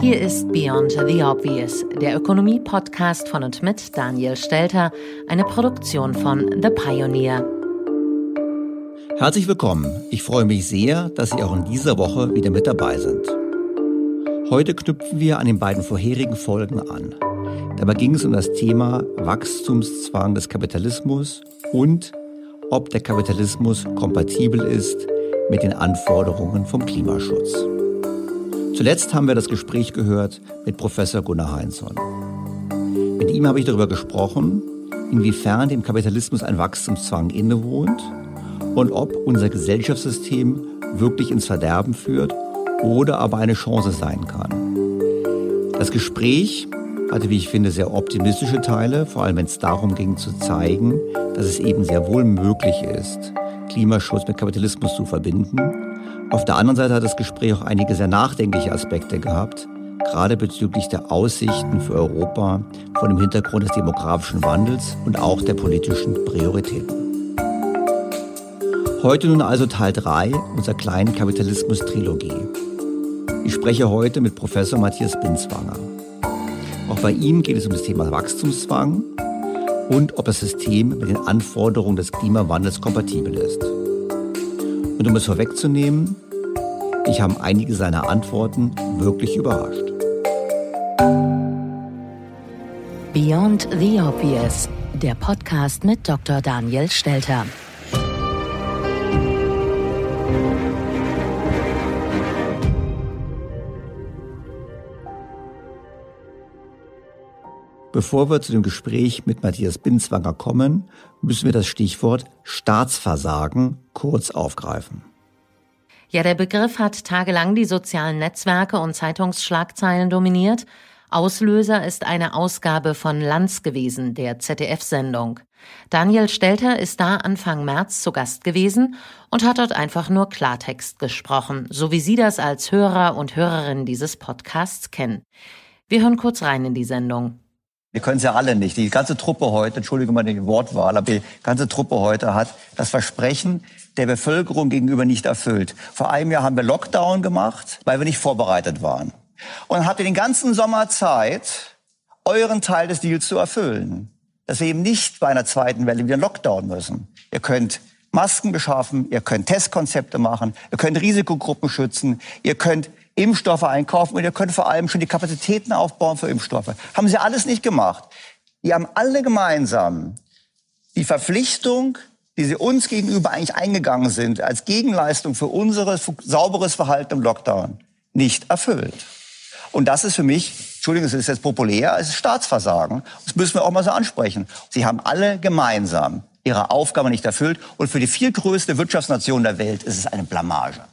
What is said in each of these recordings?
Hier ist Beyond the Obvious, der Ökonomie-Podcast von und mit Daniel Stelter, eine Produktion von The Pioneer. Herzlich willkommen. Ich freue mich sehr, dass Sie auch in dieser Woche wieder mit dabei sind. Heute knüpfen wir an den beiden vorherigen Folgen an. Dabei ging es um das Thema Wachstumszwang des Kapitalismus und ob der Kapitalismus kompatibel ist mit den Anforderungen vom Klimaschutz. Zuletzt haben wir das Gespräch gehört mit Professor Gunnar Heinzson. Mit ihm habe ich darüber gesprochen, inwiefern dem Kapitalismus ein Wachstumszwang innewohnt und ob unser Gesellschaftssystem wirklich ins Verderben führt oder aber eine Chance sein kann. Das Gespräch hatte, wie ich finde, sehr optimistische Teile, vor allem wenn es darum ging zu zeigen, dass es eben sehr wohl möglich ist, Klimaschutz mit Kapitalismus zu verbinden auf der anderen Seite hat das Gespräch auch einige sehr nachdenkliche Aspekte gehabt, gerade bezüglich der Aussichten für Europa vor dem Hintergrund des demografischen Wandels und auch der politischen Prioritäten. Heute nun also Teil 3 unserer kleinen Kapitalismus-Trilogie. Ich spreche heute mit Professor Matthias Binswanger. Auch bei ihm geht es um das Thema Wachstumszwang und ob das System mit den Anforderungen des Klimawandels kompatibel ist. Und um es vorwegzunehmen, ich habe einige seiner Antworten wirklich überrascht. Beyond the Obvious, der Podcast mit Dr. Daniel Stelter. Bevor wir zu dem Gespräch mit Matthias Binzwanger kommen, müssen wir das Stichwort Staatsversagen kurz aufgreifen. Ja, der Begriff hat tagelang die sozialen Netzwerke und Zeitungsschlagzeilen dominiert. Auslöser ist eine Ausgabe von Lanz gewesen, der ZDF-Sendung. Daniel Stelter ist da Anfang März zu Gast gewesen und hat dort einfach nur Klartext gesprochen, so wie Sie das als Hörer und Hörerin dieses Podcasts kennen. Wir hören kurz rein in die Sendung. Wir können es ja alle nicht. Die ganze Truppe heute, entschuldige mal die Wortwahl, aber die ganze Truppe heute hat das Versprechen der Bevölkerung gegenüber nicht erfüllt. Vor einem Jahr haben wir Lockdown gemacht, weil wir nicht vorbereitet waren. Und habt ihr den ganzen Sommer Zeit, euren Teil des Deals zu erfüllen. Dass wir eben nicht bei einer zweiten Welle wieder Lockdown müssen. Ihr könnt Masken beschaffen, ihr könnt Testkonzepte machen, ihr könnt Risikogruppen schützen, ihr könnt Impfstoffe einkaufen und ihr könnt vor allem schon die Kapazitäten aufbauen für Impfstoffe. Haben sie alles nicht gemacht. Die haben alle gemeinsam die Verpflichtung, die sie uns gegenüber eigentlich eingegangen sind, als Gegenleistung für unser sauberes Verhalten im Lockdown, nicht erfüllt. Und das ist für mich, Entschuldigung, es ist jetzt populär, es ist Staatsversagen. Das müssen wir auch mal so ansprechen. Sie haben alle gemeinsam ihre Aufgabe nicht erfüllt. Und für die viel größte Wirtschaftsnation der Welt ist es eine Blamage.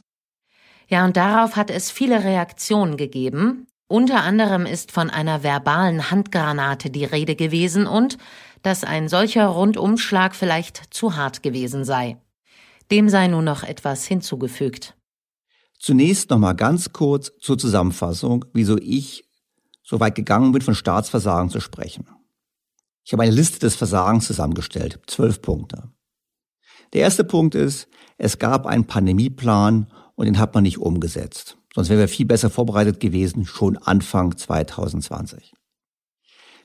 Ja, und darauf hat es viele Reaktionen gegeben. Unter anderem ist von einer verbalen Handgranate die Rede gewesen und dass ein solcher Rundumschlag vielleicht zu hart gewesen sei. Dem sei nun noch etwas hinzugefügt. Zunächst noch mal ganz kurz zur Zusammenfassung, wieso ich so weit gegangen bin, von Staatsversagen zu sprechen. Ich habe eine Liste des Versagens zusammengestellt, zwölf Punkte. Der erste Punkt ist, es gab einen Pandemieplan und den hat man nicht umgesetzt. Sonst wären wir viel besser vorbereitet gewesen, schon Anfang 2020.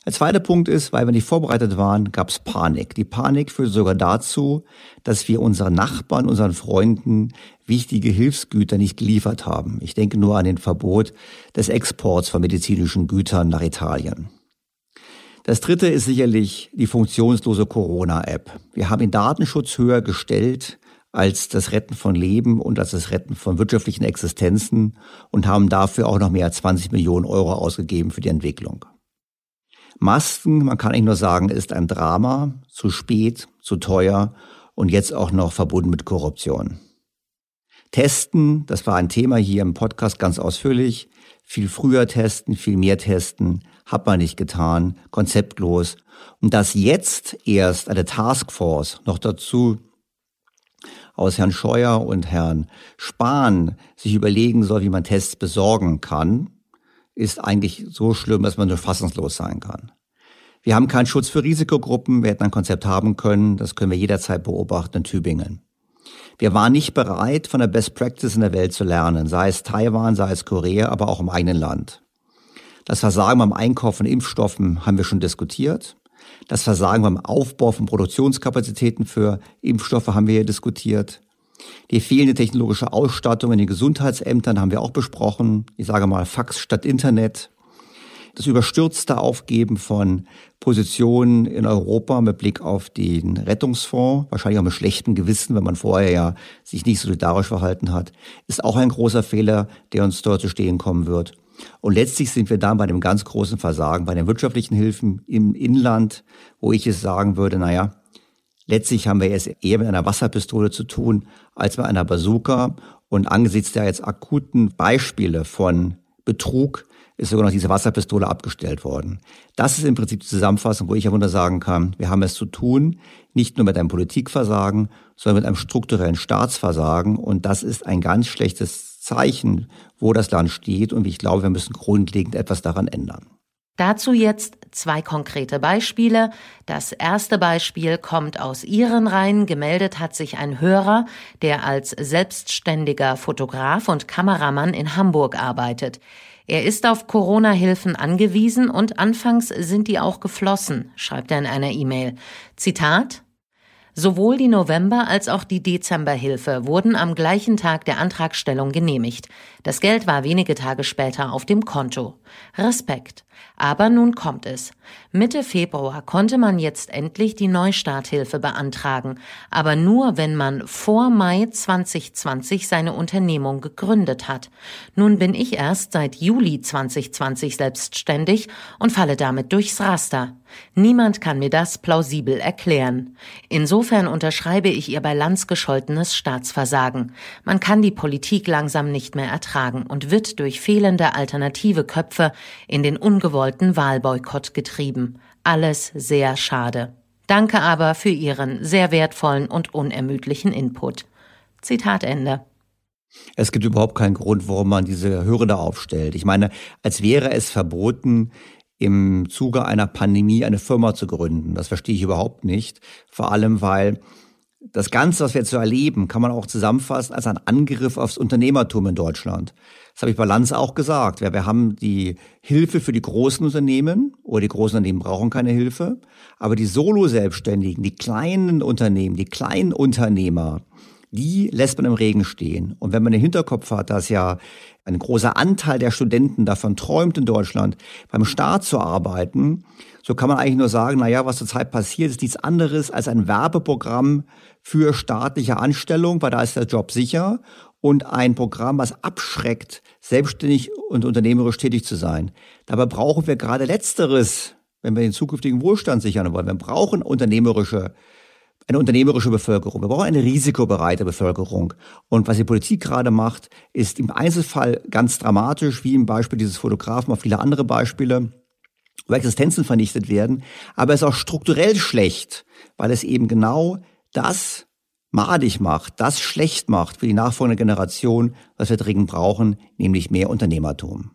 Der zweite Punkt ist, weil wir nicht vorbereitet waren, gab es Panik. Die Panik führte sogar dazu, dass wir unseren Nachbarn, unseren Freunden wichtige Hilfsgüter nicht geliefert haben. Ich denke nur an den Verbot des Exports von medizinischen Gütern nach Italien. Das dritte ist sicherlich die funktionslose Corona-App. Wir haben den Datenschutz höher gestellt als das Retten von Leben und als das Retten von wirtschaftlichen Existenzen und haben dafür auch noch mehr als 20 Millionen Euro ausgegeben für die Entwicklung. Masken, man kann eigentlich nur sagen, ist ein Drama, zu spät, zu teuer und jetzt auch noch verbunden mit Korruption. Testen, das war ein Thema hier im Podcast ganz ausführlich. Viel früher testen, viel mehr testen, hat man nicht getan, konzeptlos. Und dass jetzt erst eine Taskforce noch dazu aus Herrn Scheuer und Herrn Spahn sich überlegen soll, wie man Tests besorgen kann, ist eigentlich so schlimm, dass man nur fassungslos sein kann. Wir haben keinen Schutz für Risikogruppen. Wir hätten ein Konzept haben können. Das können wir jederzeit beobachten in Tübingen. Wir waren nicht bereit, von der Best Practice in der Welt zu lernen, sei es Taiwan, sei es Korea, aber auch im eigenen Land. Das Versagen beim Einkauf von Impfstoffen haben wir schon diskutiert. Das Versagen beim Aufbau von Produktionskapazitäten für Impfstoffe haben wir hier diskutiert. Die fehlende technologische Ausstattung in den Gesundheitsämtern haben wir auch besprochen. Ich sage mal Fax statt Internet. Das überstürzte Aufgeben von Positionen in Europa mit Blick auf den Rettungsfonds, wahrscheinlich auch mit schlechtem Gewissen, wenn man vorher ja sich nicht solidarisch verhalten hat, ist auch ein großer Fehler, der uns dort zu stehen kommen wird. Und letztlich sind wir dann bei dem ganz großen Versagen, bei den wirtschaftlichen Hilfen im Inland, wo ich es sagen würde, naja, Letztlich haben wir es eher mit einer Wasserpistole zu tun als mit einer Bazooka. Und angesichts der jetzt akuten Beispiele von Betrug ist sogar noch diese Wasserpistole abgestellt worden. Das ist im Prinzip die Zusammenfassung, wo ich ja sagen kann, wir haben es zu tun, nicht nur mit einem Politikversagen, sondern mit einem strukturellen Staatsversagen. Und das ist ein ganz schlechtes Zeichen, wo das Land steht. Und ich glaube, wir müssen grundlegend etwas daran ändern. Dazu jetzt zwei konkrete Beispiele. Das erste Beispiel kommt aus Ihren Reihen. Gemeldet hat sich ein Hörer, der als selbstständiger Fotograf und Kameramann in Hamburg arbeitet. Er ist auf Corona-Hilfen angewiesen und anfangs sind die auch geflossen, schreibt er in einer E-Mail. Zitat Sowohl die November- als auch die Dezemberhilfe wurden am gleichen Tag der Antragstellung genehmigt. Das Geld war wenige Tage später auf dem Konto. Respekt. Aber nun kommt es. Mitte Februar konnte man jetzt endlich die Neustarthilfe beantragen, aber nur, wenn man vor Mai 2020 seine Unternehmung gegründet hat. Nun bin ich erst seit Juli 2020 selbstständig und falle damit durchs Raster. Niemand kann mir das plausibel erklären. Insofern unterschreibe ich ihr bei Lanz gescholtenes Staatsversagen. Man kann die Politik langsam nicht mehr ertragen und wird durch fehlende alternative Köpfe in den ungewollten Wahlboykott getrieben. Alles sehr schade. Danke aber für Ihren sehr wertvollen und unermüdlichen Input. Zitat Ende. Es gibt überhaupt keinen Grund, warum man diese Hürde aufstellt. Ich meine, als wäre es verboten, im Zuge einer Pandemie eine Firma zu gründen. Das verstehe ich überhaupt nicht. Vor allem, weil das Ganze, was wir so erleben, kann man auch zusammenfassen als ein Angriff aufs Unternehmertum in Deutschland. Das habe ich bei Lanz auch gesagt. Wir, wir haben die Hilfe für die großen Unternehmen oder die großen Unternehmen brauchen keine Hilfe. Aber die Solo-Selbstständigen, die kleinen Unternehmen, die kleinen Unternehmer, die lässt man im Regen stehen. Und wenn man den Hinterkopf hat, dass ja ein großer Anteil der Studenten davon träumt in Deutschland, beim Staat zu arbeiten, so kann man eigentlich nur sagen, na ja, was zurzeit passiert, ist nichts anderes als ein Werbeprogramm für staatliche Anstellung, weil da ist der Job sicher und ein Programm, was abschreckt, selbstständig und unternehmerisch tätig zu sein. Dabei brauchen wir gerade Letzteres, wenn wir den zukünftigen Wohlstand sichern wollen. Wir brauchen unternehmerische eine unternehmerische Bevölkerung. Wir brauchen eine risikobereite Bevölkerung. Und was die Politik gerade macht, ist im Einzelfall ganz dramatisch, wie im Beispiel dieses Fotografen, auch viele andere Beispiele, wo Existenzen vernichtet werden. Aber es ist auch strukturell schlecht, weil es eben genau das madig macht, das schlecht macht für die nachfolgende Generation, was wir dringend brauchen, nämlich mehr Unternehmertum.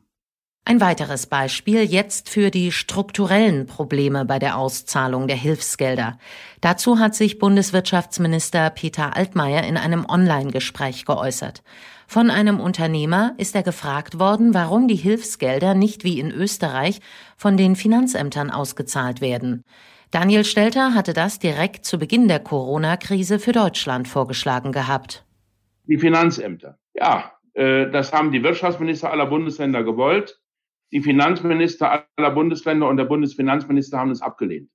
Ein weiteres Beispiel jetzt für die strukturellen Probleme bei der Auszahlung der Hilfsgelder. Dazu hat sich Bundeswirtschaftsminister Peter Altmaier in einem Online-Gespräch geäußert. Von einem Unternehmer ist er gefragt worden, warum die Hilfsgelder nicht wie in Österreich von den Finanzämtern ausgezahlt werden. Daniel Stelter hatte das direkt zu Beginn der Corona-Krise für Deutschland vorgeschlagen gehabt. Die Finanzämter. Ja, äh, das haben die Wirtschaftsminister aller Bundesländer gewollt. Die Finanzminister aller Bundesländer und der Bundesfinanzminister haben es abgelehnt.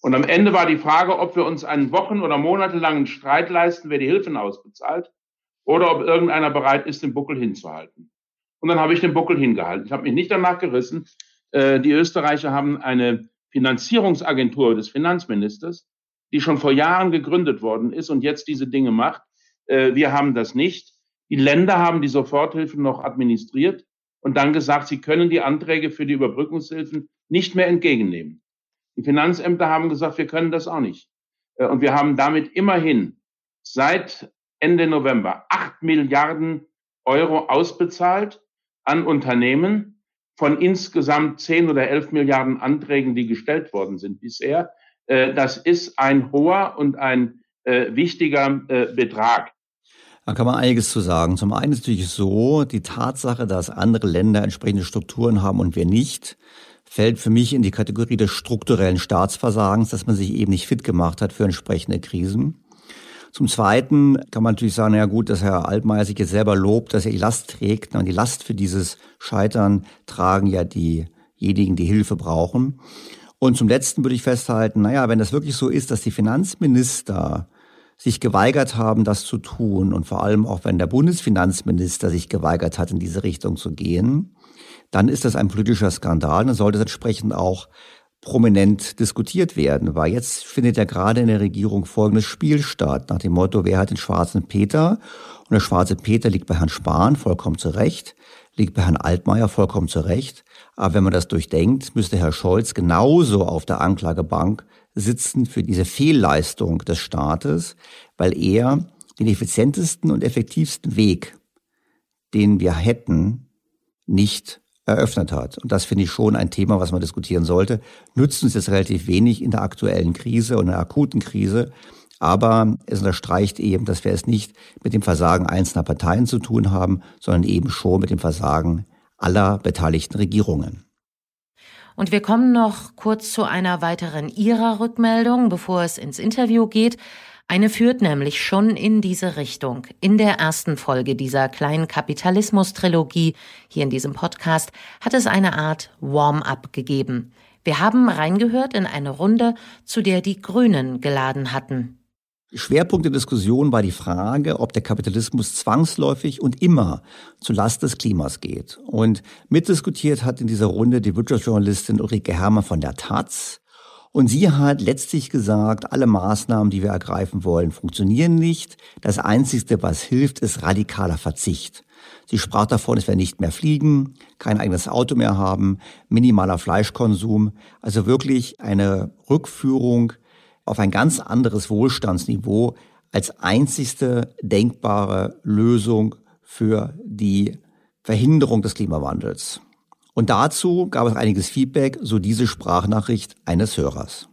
Und am Ende war die Frage, ob wir uns einen wochen- oder monatelangen Streit leisten, wer die Hilfen ausbezahlt, oder ob irgendeiner bereit ist, den Buckel hinzuhalten. Und dann habe ich den Buckel hingehalten. Ich habe mich nicht danach gerissen. Äh, die Österreicher haben eine Finanzierungsagentur des Finanzministers, die schon vor Jahren gegründet worden ist und jetzt diese Dinge macht. Äh, wir haben das nicht. Die Länder haben die Soforthilfen noch administriert und dann gesagt, sie können die Anträge für die Überbrückungshilfen nicht mehr entgegennehmen. Die Finanzämter haben gesagt, wir können das auch nicht. Äh, und wir haben damit immerhin seit Ende November acht Milliarden Euro ausbezahlt an Unternehmen, von insgesamt 10 oder 11 Milliarden Anträgen, die gestellt worden sind bisher. Äh, das ist ein hoher und ein äh, wichtiger äh, Betrag. Da kann man einiges zu sagen. Zum einen ist natürlich so, die Tatsache, dass andere Länder entsprechende Strukturen haben und wir nicht, fällt für mich in die Kategorie des strukturellen Staatsversagens, dass man sich eben nicht fit gemacht hat für entsprechende Krisen. Zum Zweiten kann man natürlich sagen, ja gut, dass Herr Altmaier sich jetzt selber lobt, dass er die Last trägt. Und die Last für dieses Scheitern tragen ja diejenigen, die Hilfe brauchen. Und zum Letzten würde ich festhalten, naja, wenn das wirklich so ist, dass die Finanzminister sich geweigert haben, das zu tun und vor allem auch wenn der Bundesfinanzminister sich geweigert hat, in diese Richtung zu gehen, dann ist das ein politischer Skandal. Dann sollte es entsprechend auch prominent diskutiert werden, weil jetzt findet ja gerade in der Regierung folgendes Spiel statt, nach dem Motto, wer hat den schwarzen Peter? Und der schwarze Peter liegt bei Herrn Spahn, vollkommen zu Recht, liegt bei Herrn Altmaier, vollkommen zu Recht. Aber wenn man das durchdenkt, müsste Herr Scholz genauso auf der Anklagebank sitzen für diese Fehlleistung des Staates, weil er den effizientesten und effektivsten Weg, den wir hätten, nicht eröffnet hat. Und das finde ich schon ein Thema, was man diskutieren sollte. Nützt uns jetzt relativ wenig in der aktuellen Krise und der akuten Krise. Aber es unterstreicht eben, dass wir es nicht mit dem Versagen einzelner Parteien zu tun haben, sondern eben schon mit dem Versagen aller beteiligten Regierungen. Und wir kommen noch kurz zu einer weiteren Ihrer Rückmeldung, bevor es ins Interview geht. Eine führt nämlich schon in diese Richtung. In der ersten Folge dieser kleinen Kapitalismus-Trilogie hier in diesem Podcast hat es eine Art Warm-up gegeben. Wir haben reingehört in eine Runde, zu der die Grünen geladen hatten. Schwerpunkt der Diskussion war die Frage, ob der Kapitalismus zwangsläufig und immer zu Last des Klimas geht. Und mitdiskutiert hat in dieser Runde die Wirtschaftsjournalistin Ulrike Herrmann von der Taz und sie hat letztlich gesagt, alle Maßnahmen, die wir ergreifen wollen, funktionieren nicht. Das Einzige, was hilft, ist radikaler Verzicht. Sie sprach davon, dass wir nicht mehr fliegen, kein eigenes Auto mehr haben, minimaler Fleischkonsum. Also wirklich eine Rückführung auf ein ganz anderes Wohlstandsniveau als einzigste denkbare Lösung für die Verhinderung des Klimawandels. Und dazu gab es einiges Feedback, so diese Sprachnachricht eines Hörers.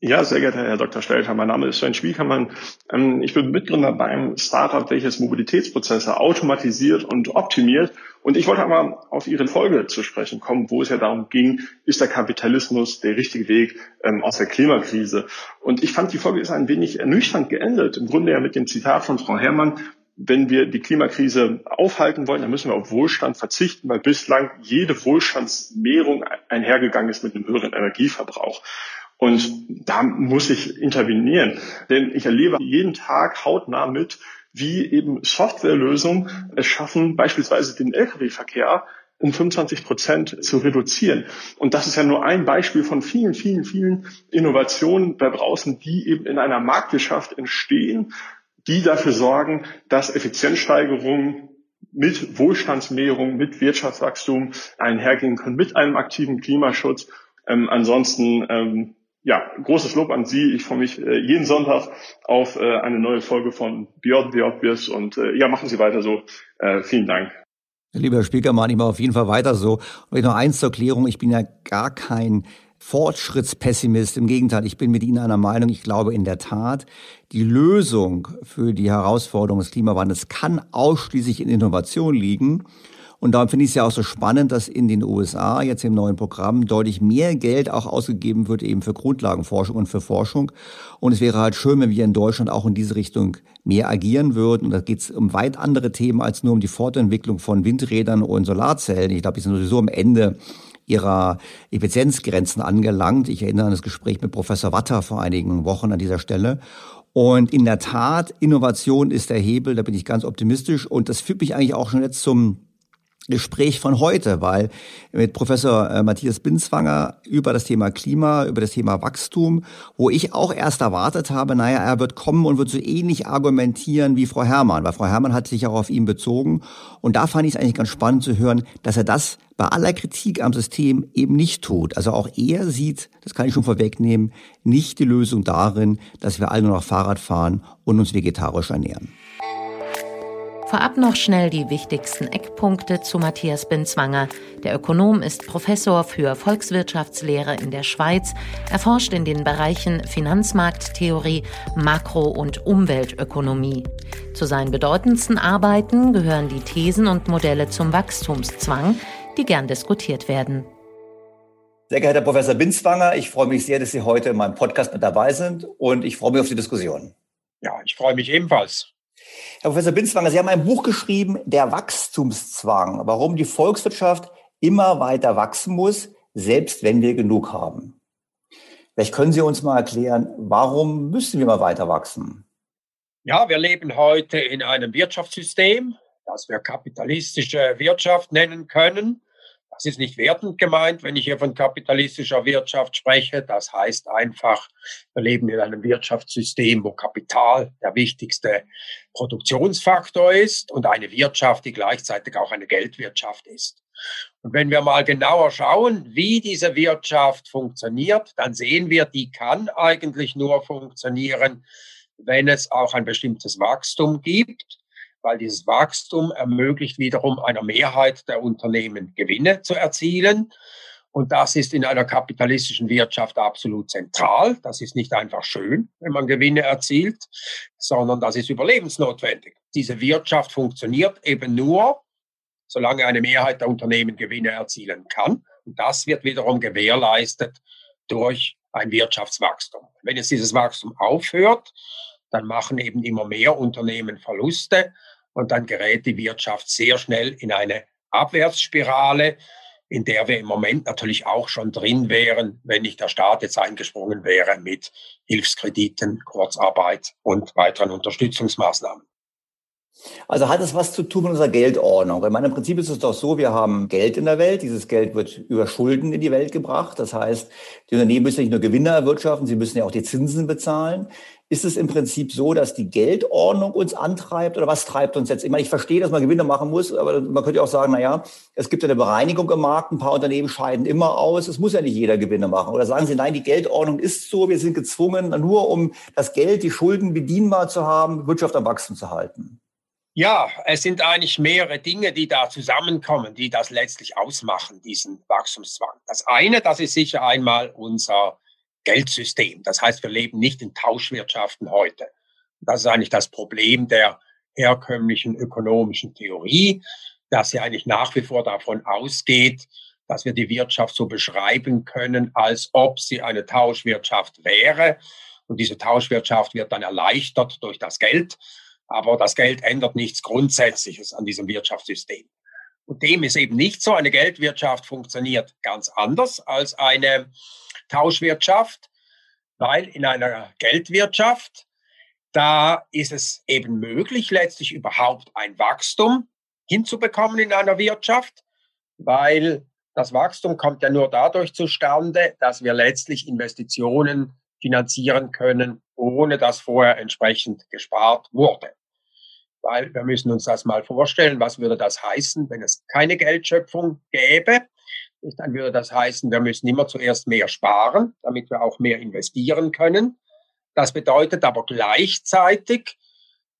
Ja, sehr geehrter Herr Dr. Stelter, mein Name ist Sven Spiekermann. Ähm, ich bin Mitgründer beim Startup, welches Mobilitätsprozesse automatisiert und optimiert. Und ich wollte einmal auf Ihre Folge zu sprechen kommen, wo es ja darum ging, ist der Kapitalismus der richtige Weg ähm, aus der Klimakrise? Und ich fand, die Folge ist ein wenig ernüchternd geendet. Im Grunde ja mit dem Zitat von Frau Herrmann, wenn wir die Klimakrise aufhalten wollen, dann müssen wir auf Wohlstand verzichten, weil bislang jede Wohlstandsmehrung einhergegangen ist mit einem höheren Energieverbrauch. Und da muss ich intervenieren, denn ich erlebe jeden Tag hautnah mit, wie eben Softwarelösungen es schaffen, beispielsweise den Lkw-Verkehr um 25 Prozent zu reduzieren. Und das ist ja nur ein Beispiel von vielen, vielen, vielen Innovationen da draußen, die eben in einer Marktwirtschaft entstehen, die dafür sorgen, dass Effizienzsteigerungen mit Wohlstandsmehrung, mit Wirtschaftswachstum einhergehen können, mit einem aktiven Klimaschutz. Ähm, ansonsten ähm, ja, großes Lob an Sie. Ich freue mich äh, jeden Sonntag auf äh, eine neue Folge von Beyond the Obvious und äh, ja, machen Sie weiter so. Äh, vielen Dank. Lieber Herr Spiekermann, ich mache auf jeden Fall weiter so. Und noch eins zur Klärung, ich bin ja gar kein Fortschrittspessimist. Im Gegenteil, ich bin mit Ihnen einer Meinung. Ich glaube in der Tat, die Lösung für die Herausforderung des Klimawandels kann ausschließlich in Innovation liegen. Und darum finde ich es ja auch so spannend, dass in den USA jetzt im neuen Programm deutlich mehr Geld auch ausgegeben wird eben für Grundlagenforschung und für Forschung. Und es wäre halt schön, wenn wir in Deutschland auch in diese Richtung mehr agieren würden. Und da geht es um weit andere Themen als nur um die Fortentwicklung von Windrädern und Solarzellen. Ich glaube, die sind sowieso am Ende ihrer Effizienzgrenzen angelangt. Ich erinnere an das Gespräch mit Professor Watter vor einigen Wochen an dieser Stelle. Und in der Tat, Innovation ist der Hebel, da bin ich ganz optimistisch. Und das führt mich eigentlich auch schon jetzt zum Gespräch von heute, weil mit Professor äh, Matthias Binzwanger über das Thema Klima, über das Thema Wachstum, wo ich auch erst erwartet habe, naja, er wird kommen und wird so ähnlich argumentieren wie Frau Herrmann, weil Frau Herrmann hat sich auch auf ihn bezogen. Und da fand ich es eigentlich ganz spannend zu hören, dass er das bei aller Kritik am System eben nicht tut. Also auch er sieht, das kann ich schon vorwegnehmen, nicht die Lösung darin, dass wir alle nur noch Fahrrad fahren und uns vegetarisch ernähren. Vorab noch schnell die wichtigsten Eckpunkte zu Matthias Binzwanger. Der Ökonom ist Professor für Volkswirtschaftslehre in der Schweiz. Er forscht in den Bereichen Finanzmarkttheorie, Makro- und Umweltökonomie. Zu seinen bedeutendsten Arbeiten gehören die Thesen und Modelle zum Wachstumszwang, die gern diskutiert werden. Sehr geehrter Professor Binzwanger, ich freue mich sehr, dass Sie heute in meinem Podcast mit dabei sind und ich freue mich auf die Diskussion. Ja, ich freue mich ebenfalls. Herr Professor Binzwanger, Sie haben ein Buch geschrieben, Der Wachstumszwang, warum die Volkswirtschaft immer weiter wachsen muss, selbst wenn wir genug haben. Vielleicht können Sie uns mal erklären, warum müssen wir mal weiter wachsen? Ja, wir leben heute in einem Wirtschaftssystem, das wir kapitalistische Wirtschaft nennen können. Das ist nicht wertend gemeint, wenn ich hier von kapitalistischer Wirtschaft spreche. Das heißt einfach, wir leben in einem Wirtschaftssystem, wo Kapital der wichtigste Produktionsfaktor ist und eine Wirtschaft, die gleichzeitig auch eine Geldwirtschaft ist. Und wenn wir mal genauer schauen, wie diese Wirtschaft funktioniert, dann sehen wir, die kann eigentlich nur funktionieren, wenn es auch ein bestimmtes Wachstum gibt weil dieses Wachstum ermöglicht wiederum einer Mehrheit der Unternehmen Gewinne zu erzielen. Und das ist in einer kapitalistischen Wirtschaft absolut zentral. Das ist nicht einfach schön, wenn man Gewinne erzielt, sondern das ist überlebensnotwendig. Diese Wirtschaft funktioniert eben nur, solange eine Mehrheit der Unternehmen Gewinne erzielen kann. Und das wird wiederum gewährleistet durch ein Wirtschaftswachstum. Wenn jetzt dieses Wachstum aufhört, dann machen eben immer mehr Unternehmen Verluste und dann gerät die Wirtschaft sehr schnell in eine Abwärtsspirale, in der wir im Moment natürlich auch schon drin wären, wenn nicht der Staat jetzt eingesprungen wäre mit Hilfskrediten, Kurzarbeit und weiteren Unterstützungsmaßnahmen. Also hat es was zu tun mit unserer Geldordnung? Ich meine, im Prinzip ist es doch so, wir haben Geld in der Welt. Dieses Geld wird über Schulden in die Welt gebracht. Das heißt, die Unternehmen müssen nicht nur Gewinne erwirtschaften, sie müssen ja auch die Zinsen bezahlen. Ist es im Prinzip so, dass die Geldordnung uns antreibt oder was treibt uns jetzt? Ich meine, ich verstehe, dass man Gewinne machen muss, aber man könnte auch sagen, na ja, es gibt ja eine Bereinigung im Markt, ein paar Unternehmen scheiden immer aus, es muss ja nicht jeder Gewinne machen. Oder sagen Sie, nein, die Geldordnung ist so, wir sind gezwungen, nur um das Geld, die Schulden bedienbar zu haben, Wirtschaft am Wachsen zu halten. Ja, es sind eigentlich mehrere Dinge, die da zusammenkommen, die das letztlich ausmachen, diesen Wachstumszwang. Das eine, das ist sicher einmal unser Geldsystem. Das heißt, wir leben nicht in Tauschwirtschaften heute. Das ist eigentlich das Problem der herkömmlichen ökonomischen Theorie, dass sie eigentlich nach wie vor davon ausgeht, dass wir die Wirtschaft so beschreiben können, als ob sie eine Tauschwirtschaft wäre. Und diese Tauschwirtschaft wird dann erleichtert durch das Geld. Aber das Geld ändert nichts Grundsätzliches an diesem Wirtschaftssystem. Und dem ist eben nicht so. Eine Geldwirtschaft funktioniert ganz anders als eine Tauschwirtschaft, weil in einer Geldwirtschaft, da ist es eben möglich, letztlich überhaupt ein Wachstum hinzubekommen in einer Wirtschaft, weil das Wachstum kommt ja nur dadurch zustande, dass wir letztlich Investitionen finanzieren können, ohne dass vorher entsprechend gespart wurde. Weil wir müssen uns das mal vorstellen, was würde das heißen, wenn es keine Geldschöpfung gäbe? Dann würde das heißen, wir müssen immer zuerst mehr sparen, damit wir auch mehr investieren können. Das bedeutet aber gleichzeitig,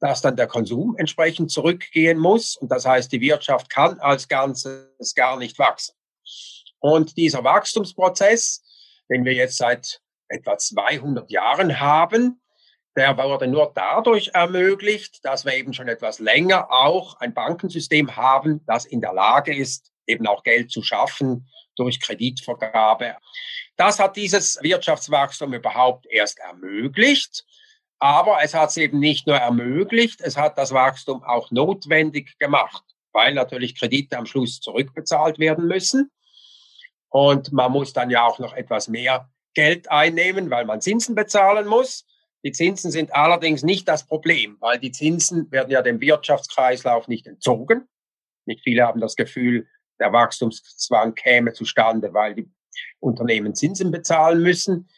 dass dann der Konsum entsprechend zurückgehen muss. Und das heißt, die Wirtschaft kann als Ganzes gar nicht wachsen. Und dieser Wachstumsprozess, den wir jetzt seit etwa 200 Jahren haben, der wurde nur dadurch ermöglicht, dass wir eben schon etwas länger auch ein Bankensystem haben, das in der Lage ist, eben auch Geld zu schaffen durch Kreditvergabe. Das hat dieses Wirtschaftswachstum überhaupt erst ermöglicht. Aber es hat es eben nicht nur ermöglicht, es hat das Wachstum auch notwendig gemacht, weil natürlich Kredite am Schluss zurückbezahlt werden müssen. Und man muss dann ja auch noch etwas mehr Geld einnehmen, weil man Zinsen bezahlen muss. Die Zinsen sind allerdings nicht das Problem, weil die Zinsen werden ja dem Wirtschaftskreislauf nicht entzogen. Nicht viele haben das Gefühl, der Wachstumszwang käme zustande, weil die Unternehmen Zinsen bezahlen müssen.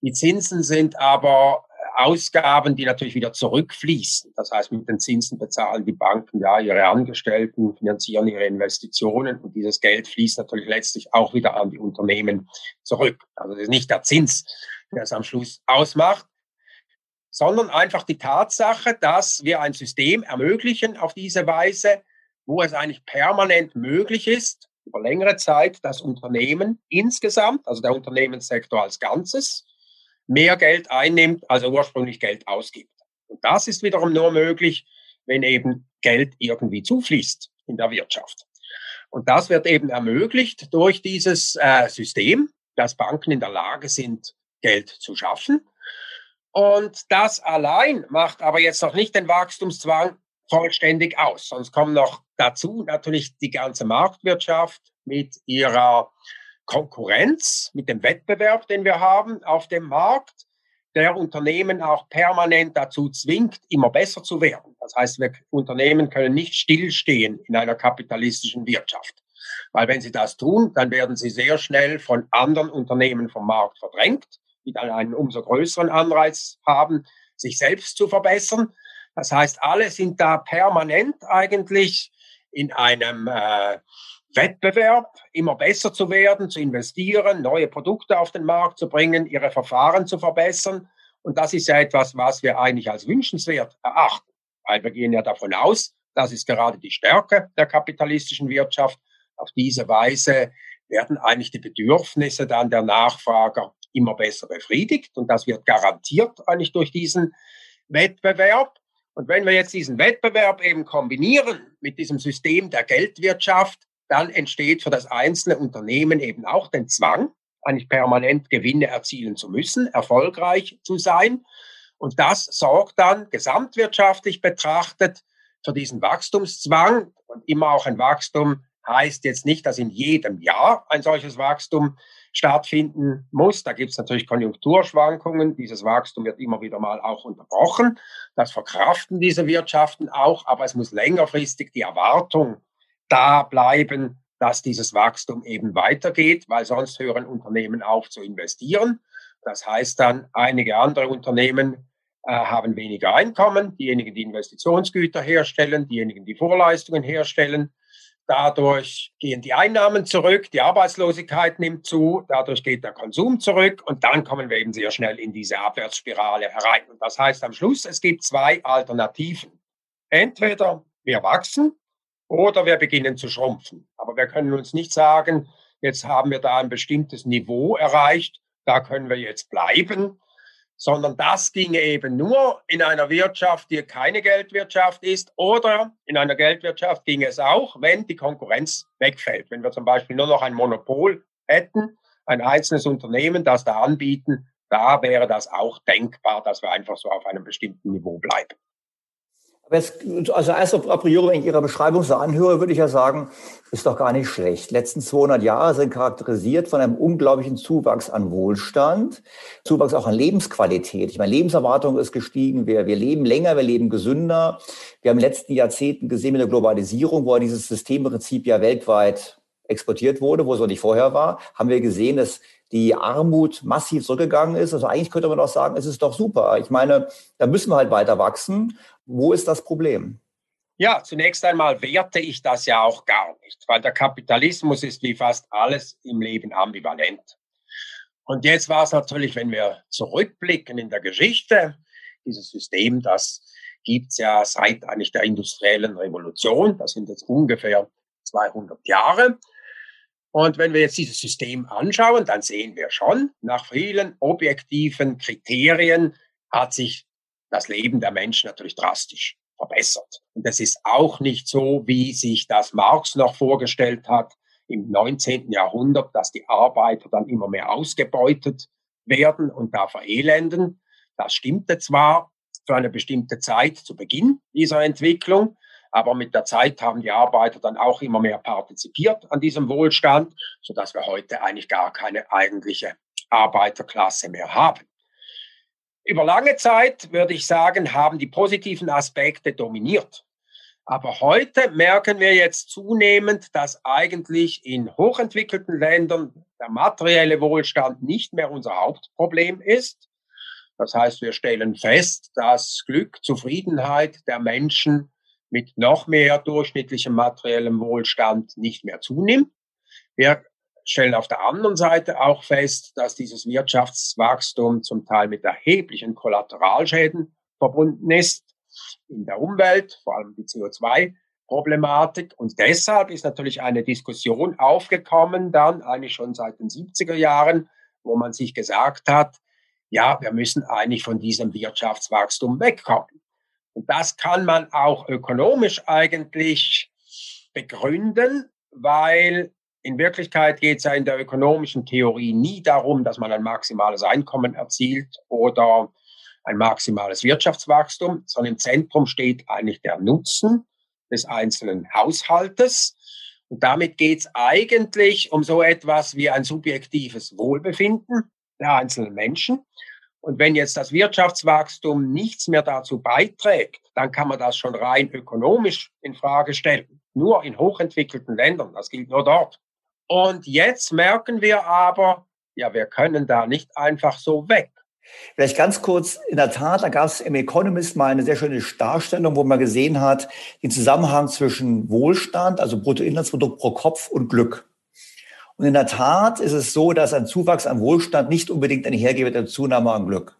Die Zinsen sind aber Ausgaben, die natürlich wieder zurückfließen. Das heißt, mit den Zinsen bezahlen die Banken ja ihre Angestellten, finanzieren ihre Investitionen und dieses Geld fließt natürlich letztlich auch wieder an die Unternehmen zurück. Also das ist nicht der Zins, der es am Schluss ausmacht, sondern einfach die Tatsache, dass wir ein System ermöglichen auf diese Weise, wo es eigentlich permanent möglich ist, über längere Zeit das Unternehmen insgesamt, also der Unternehmenssektor als Ganzes, mehr Geld einnimmt, als er ursprünglich Geld ausgibt. Und das ist wiederum nur möglich, wenn eben Geld irgendwie zufließt in der Wirtschaft. Und das wird eben ermöglicht durch dieses äh, System, dass Banken in der Lage sind, Geld zu schaffen. Und das allein macht aber jetzt noch nicht den Wachstumszwang vollständig aus. Sonst kommen noch dazu natürlich die ganze Marktwirtschaft mit ihrer Konkurrenz, mit dem Wettbewerb, den wir haben auf dem Markt, der Unternehmen auch permanent dazu zwingt, immer besser zu werden. Das heißt, wir Unternehmen können nicht stillstehen in einer kapitalistischen Wirtschaft. Weil wenn sie das tun, dann werden sie sehr schnell von anderen Unternehmen vom Markt verdrängt, die dann einen umso größeren Anreiz haben, sich selbst zu verbessern. Das heißt, alle sind da permanent eigentlich in einem äh, Wettbewerb, immer besser zu werden, zu investieren, neue Produkte auf den Markt zu bringen, ihre Verfahren zu verbessern. Und das ist ja etwas, was wir eigentlich als wünschenswert erachten, weil wir gehen ja davon aus, das ist gerade die Stärke der kapitalistischen Wirtschaft. Auf diese Weise werden eigentlich die Bedürfnisse dann der Nachfrager immer besser befriedigt und das wird garantiert eigentlich durch diesen Wettbewerb. Und wenn wir jetzt diesen Wettbewerb eben kombinieren mit diesem System der Geldwirtschaft, dann entsteht für das einzelne Unternehmen eben auch den Zwang, eigentlich permanent Gewinne erzielen zu müssen, erfolgreich zu sein. Und das sorgt dann gesamtwirtschaftlich betrachtet für diesen Wachstumszwang. Und immer auch ein Wachstum heißt jetzt nicht, dass in jedem Jahr ein solches Wachstum stattfinden muss. Da gibt es natürlich Konjunkturschwankungen. Dieses Wachstum wird immer wieder mal auch unterbrochen. Das verkraften diese Wirtschaften auch, aber es muss längerfristig die Erwartung da bleiben, dass dieses Wachstum eben weitergeht, weil sonst hören Unternehmen auf zu investieren. Das heißt dann, einige andere Unternehmen äh, haben weniger Einkommen, diejenigen, die Investitionsgüter herstellen, diejenigen, die Vorleistungen herstellen. Dadurch gehen die Einnahmen zurück, die Arbeitslosigkeit nimmt zu, dadurch geht der Konsum zurück und dann kommen wir eben sehr schnell in diese Abwärtsspirale herein. Und das heißt am Schluss, es gibt zwei Alternativen. Entweder wir wachsen oder wir beginnen zu schrumpfen. Aber wir können uns nicht sagen, jetzt haben wir da ein bestimmtes Niveau erreicht da können wir jetzt bleiben, sondern das ginge eben nur in einer Wirtschaft, die keine Geldwirtschaft ist oder in einer Geldwirtschaft ginge es auch, wenn die Konkurrenz wegfällt. Wenn wir zum Beispiel nur noch ein Monopol hätten, ein einzelnes Unternehmen, das da anbieten, da wäre das auch denkbar, dass wir einfach so auf einem bestimmten Niveau bleiben. Jetzt, also erst a priori, wenn ich Ihre Beschreibung so anhöre, würde ich ja sagen, ist doch gar nicht schlecht. Die letzten 200 Jahre sind charakterisiert von einem unglaublichen Zuwachs an Wohlstand, Zuwachs auch an Lebensqualität. Ich meine, Lebenserwartung ist gestiegen, wir, wir leben länger, wir leben gesünder. Wir haben in den letzten Jahrzehnten gesehen mit der Globalisierung, wo dieses Systemprinzip ja weltweit exportiert wurde, wo es noch nicht vorher war, haben wir gesehen, dass die Armut massiv zurückgegangen ist. Also eigentlich könnte man doch sagen, es ist doch super. Ich meine, da müssen wir halt weiter wachsen. Wo ist das Problem? Ja, zunächst einmal werte ich das ja auch gar nicht, weil der Kapitalismus ist wie fast alles im Leben ambivalent. Und jetzt war es natürlich, wenn wir zurückblicken in der Geschichte, dieses System, das gibt's ja seit eigentlich der industriellen Revolution, das sind jetzt ungefähr 200 Jahre. Und wenn wir jetzt dieses System anschauen, dann sehen wir schon, nach vielen objektiven Kriterien hat sich das Leben der Menschen natürlich drastisch verbessert. Und das ist auch nicht so, wie sich das Marx noch vorgestellt hat im 19. Jahrhundert, dass die Arbeiter dann immer mehr ausgebeutet werden und da verelenden. Das stimmte zwar für eine bestimmte Zeit zu Beginn dieser Entwicklung, aber mit der Zeit haben die Arbeiter dann auch immer mehr partizipiert an diesem Wohlstand, so dass wir heute eigentlich gar keine eigentliche Arbeiterklasse mehr haben. Über lange Zeit, würde ich sagen, haben die positiven Aspekte dominiert. Aber heute merken wir jetzt zunehmend, dass eigentlich in hochentwickelten Ländern der materielle Wohlstand nicht mehr unser Hauptproblem ist. Das heißt, wir stellen fest, dass Glück, Zufriedenheit der Menschen mit noch mehr durchschnittlichem materiellem Wohlstand nicht mehr zunimmt. Wir stellen auf der anderen Seite auch fest, dass dieses Wirtschaftswachstum zum Teil mit erheblichen Kollateralschäden verbunden ist in der Umwelt, vor allem die CO2-Problematik. Und deshalb ist natürlich eine Diskussion aufgekommen, dann eigentlich schon seit den 70er Jahren, wo man sich gesagt hat, ja, wir müssen eigentlich von diesem Wirtschaftswachstum wegkommen. Und das kann man auch ökonomisch eigentlich begründen, weil in Wirklichkeit geht es ja in der ökonomischen Theorie nie darum, dass man ein maximales Einkommen erzielt oder ein maximales Wirtschaftswachstum, sondern im Zentrum steht eigentlich der Nutzen des einzelnen Haushaltes. Und damit geht es eigentlich um so etwas wie ein subjektives Wohlbefinden der einzelnen Menschen. Und wenn jetzt das Wirtschaftswachstum nichts mehr dazu beiträgt, dann kann man das schon rein ökonomisch in Frage stellen. Nur in hochentwickelten Ländern, das gilt nur dort. Und jetzt merken wir aber, ja, wir können da nicht einfach so weg. Vielleicht ganz kurz, in der Tat, da gab es im Economist mal eine sehr schöne Darstellung, wo man gesehen hat, den Zusammenhang zwischen Wohlstand, also Bruttoinlandsprodukt pro Kopf und Glück. Und in der Tat ist es so, dass ein Zuwachs an Wohlstand nicht unbedingt einhergeht mit einer Zunahme an Glück.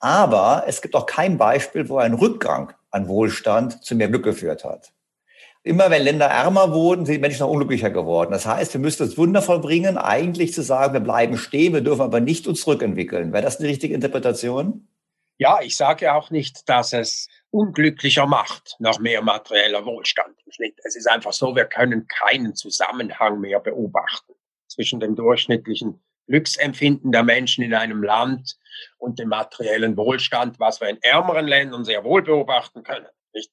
Aber es gibt auch kein Beispiel, wo ein Rückgang an Wohlstand zu mehr Glück geführt hat. Immer wenn Länder ärmer wurden, sind die Menschen noch unglücklicher geworden. Das heißt, wir müssen es wundervoll bringen, eigentlich zu sagen, wir bleiben stehen, wir dürfen aber nicht uns zurückentwickeln. Wäre das eine richtige Interpretation? Ja, ich sage auch nicht, dass es unglücklicher macht, nach mehr materieller Wohlstand. Es ist einfach so, wir können keinen Zusammenhang mehr beobachten zwischen dem durchschnittlichen Glücksempfinden der Menschen in einem Land und dem materiellen Wohlstand, was wir in ärmeren Ländern sehr wohl beobachten können. Nicht?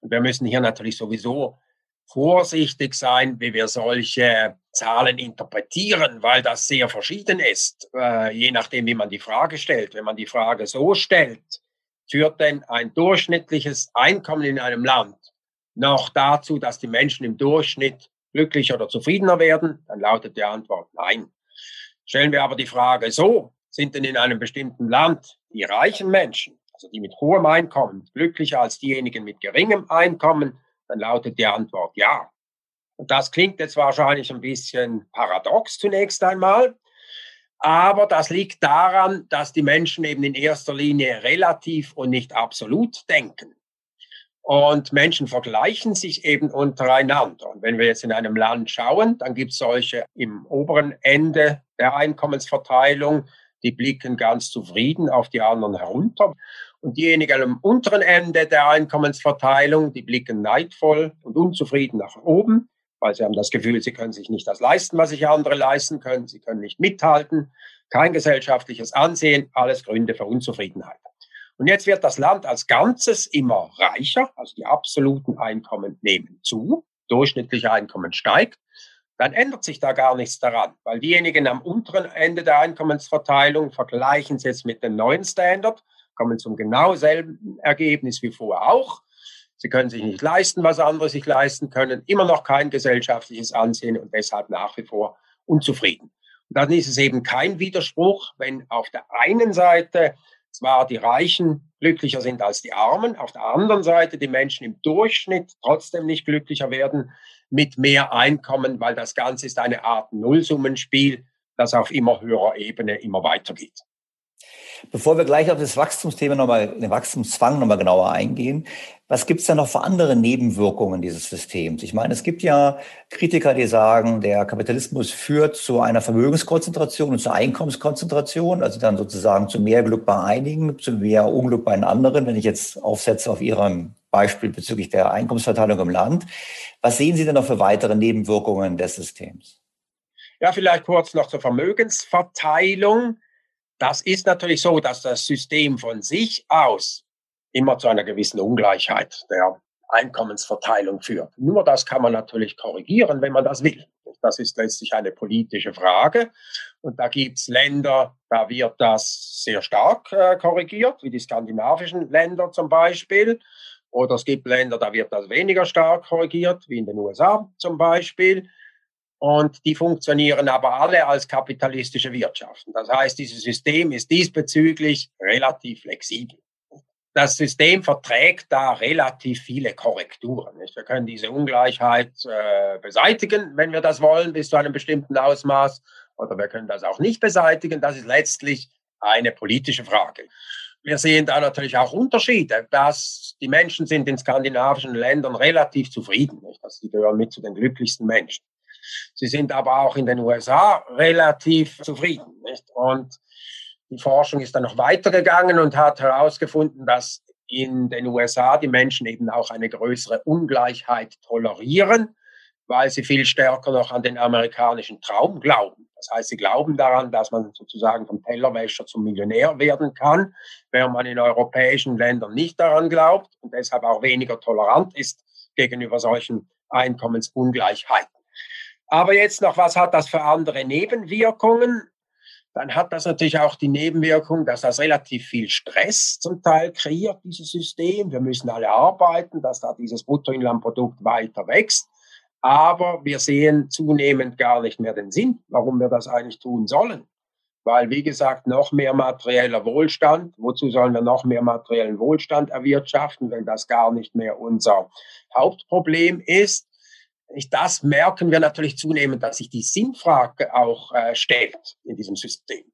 Und wir müssen hier natürlich sowieso vorsichtig sein, wie wir solche Zahlen interpretieren, weil das sehr verschieden ist, äh, je nachdem, wie man die Frage stellt. Wenn man die Frage so stellt, führt denn ein durchschnittliches Einkommen in einem Land noch dazu, dass die Menschen im Durchschnitt glücklicher oder zufriedener werden? Dann lautet die Antwort nein. Stellen wir aber die Frage so, sind denn in einem bestimmten Land die reichen Menschen, also die mit hohem Einkommen, glücklicher als diejenigen mit geringem Einkommen? Dann lautet die Antwort ja. Und das klingt jetzt wahrscheinlich ein bisschen paradox zunächst einmal. Aber das liegt daran, dass die Menschen eben in erster Linie relativ und nicht absolut denken. Und Menschen vergleichen sich eben untereinander. Und wenn wir jetzt in einem Land schauen, dann gibt es solche im oberen Ende der Einkommensverteilung, die blicken ganz zufrieden auf die anderen herunter. Und diejenigen am unteren Ende der Einkommensverteilung, die blicken neidvoll und unzufrieden nach oben, weil sie haben das Gefühl, sie können sich nicht das leisten, was sich andere leisten können. Sie können nicht mithalten. Kein gesellschaftliches Ansehen, alles Gründe für Unzufriedenheit. Und jetzt wird das Land als Ganzes immer reicher, also die absoluten Einkommen nehmen zu, durchschnittliche Einkommen steigt dann ändert sich da gar nichts daran, weil diejenigen am unteren Ende der Einkommensverteilung vergleichen es jetzt mit dem neuen Standard, kommen zum genau selben Ergebnis wie vorher auch. Sie können sich nicht leisten, was andere sich leisten können, immer noch kein gesellschaftliches Ansehen und deshalb nach wie vor unzufrieden. Und dann ist es eben kein Widerspruch, wenn auf der einen Seite zwar die Reichen glücklicher sind als die Armen, auf der anderen Seite die Menschen im Durchschnitt trotzdem nicht glücklicher werden mit mehr Einkommen, weil das Ganze ist eine Art Nullsummenspiel, das auf immer höherer Ebene immer weitergeht. Bevor wir gleich auf das Wachstumsthema nochmal, den Wachstumszwang nochmal genauer eingehen, was gibt es da noch für andere Nebenwirkungen dieses Systems? Ich meine, es gibt ja Kritiker, die sagen, der Kapitalismus führt zu einer Vermögenskonzentration und zur Einkommenskonzentration, also dann sozusagen zu mehr Glück bei einigen, zu mehr Unglück bei den anderen, wenn ich jetzt aufsetze auf Ihrem Beispiel bezüglich der Einkommensverteilung im Land. Was sehen Sie denn noch für weitere Nebenwirkungen des Systems? Ja, vielleicht kurz noch zur Vermögensverteilung. Das ist natürlich so, dass das System von sich aus immer zu einer gewissen Ungleichheit der Einkommensverteilung führt. Nur das kann man natürlich korrigieren, wenn man das will. Das ist letztlich eine politische Frage. Und da gibt es Länder, da wird das sehr stark äh, korrigiert, wie die skandinavischen Länder zum Beispiel. Oder es gibt Länder, da wird das weniger stark korrigiert, wie in den USA zum Beispiel. Und die funktionieren aber alle als kapitalistische Wirtschaften. Das heißt, dieses System ist diesbezüglich relativ flexibel. Das System verträgt da relativ viele Korrekturen. Nicht? Wir können diese Ungleichheit äh, beseitigen, wenn wir das wollen, bis zu einem bestimmten Ausmaß. Oder wir können das auch nicht beseitigen. Das ist letztlich eine politische Frage. Wir sehen da natürlich auch Unterschiede, dass die Menschen sind in skandinavischen Ländern relativ zufrieden. Nicht? Also sie gehören mit zu den glücklichsten Menschen. Sie sind aber auch in den USA relativ zufrieden. Nicht? Und die Forschung ist dann noch weitergegangen und hat herausgefunden, dass in den USA die Menschen eben auch eine größere Ungleichheit tolerieren, weil sie viel stärker noch an den amerikanischen Traum glauben. Das heißt, sie glauben daran, dass man sozusagen vom Tellerwäscher zum Millionär werden kann, während man in europäischen Ländern nicht daran glaubt und deshalb auch weniger tolerant ist gegenüber solchen Einkommensungleichheiten. Aber jetzt noch, was hat das für andere Nebenwirkungen? Dann hat das natürlich auch die Nebenwirkung, dass das relativ viel Stress zum Teil kreiert, dieses System. Wir müssen alle arbeiten, dass da dieses Bruttoinlandprodukt weiter wächst. Aber wir sehen zunehmend gar nicht mehr den Sinn, warum wir das eigentlich tun sollen. Weil, wie gesagt, noch mehr materieller Wohlstand, wozu sollen wir noch mehr materiellen Wohlstand erwirtschaften, wenn das gar nicht mehr unser Hauptproblem ist? Das merken wir natürlich zunehmend, dass sich die Sinnfrage auch äh, stellt in diesem System.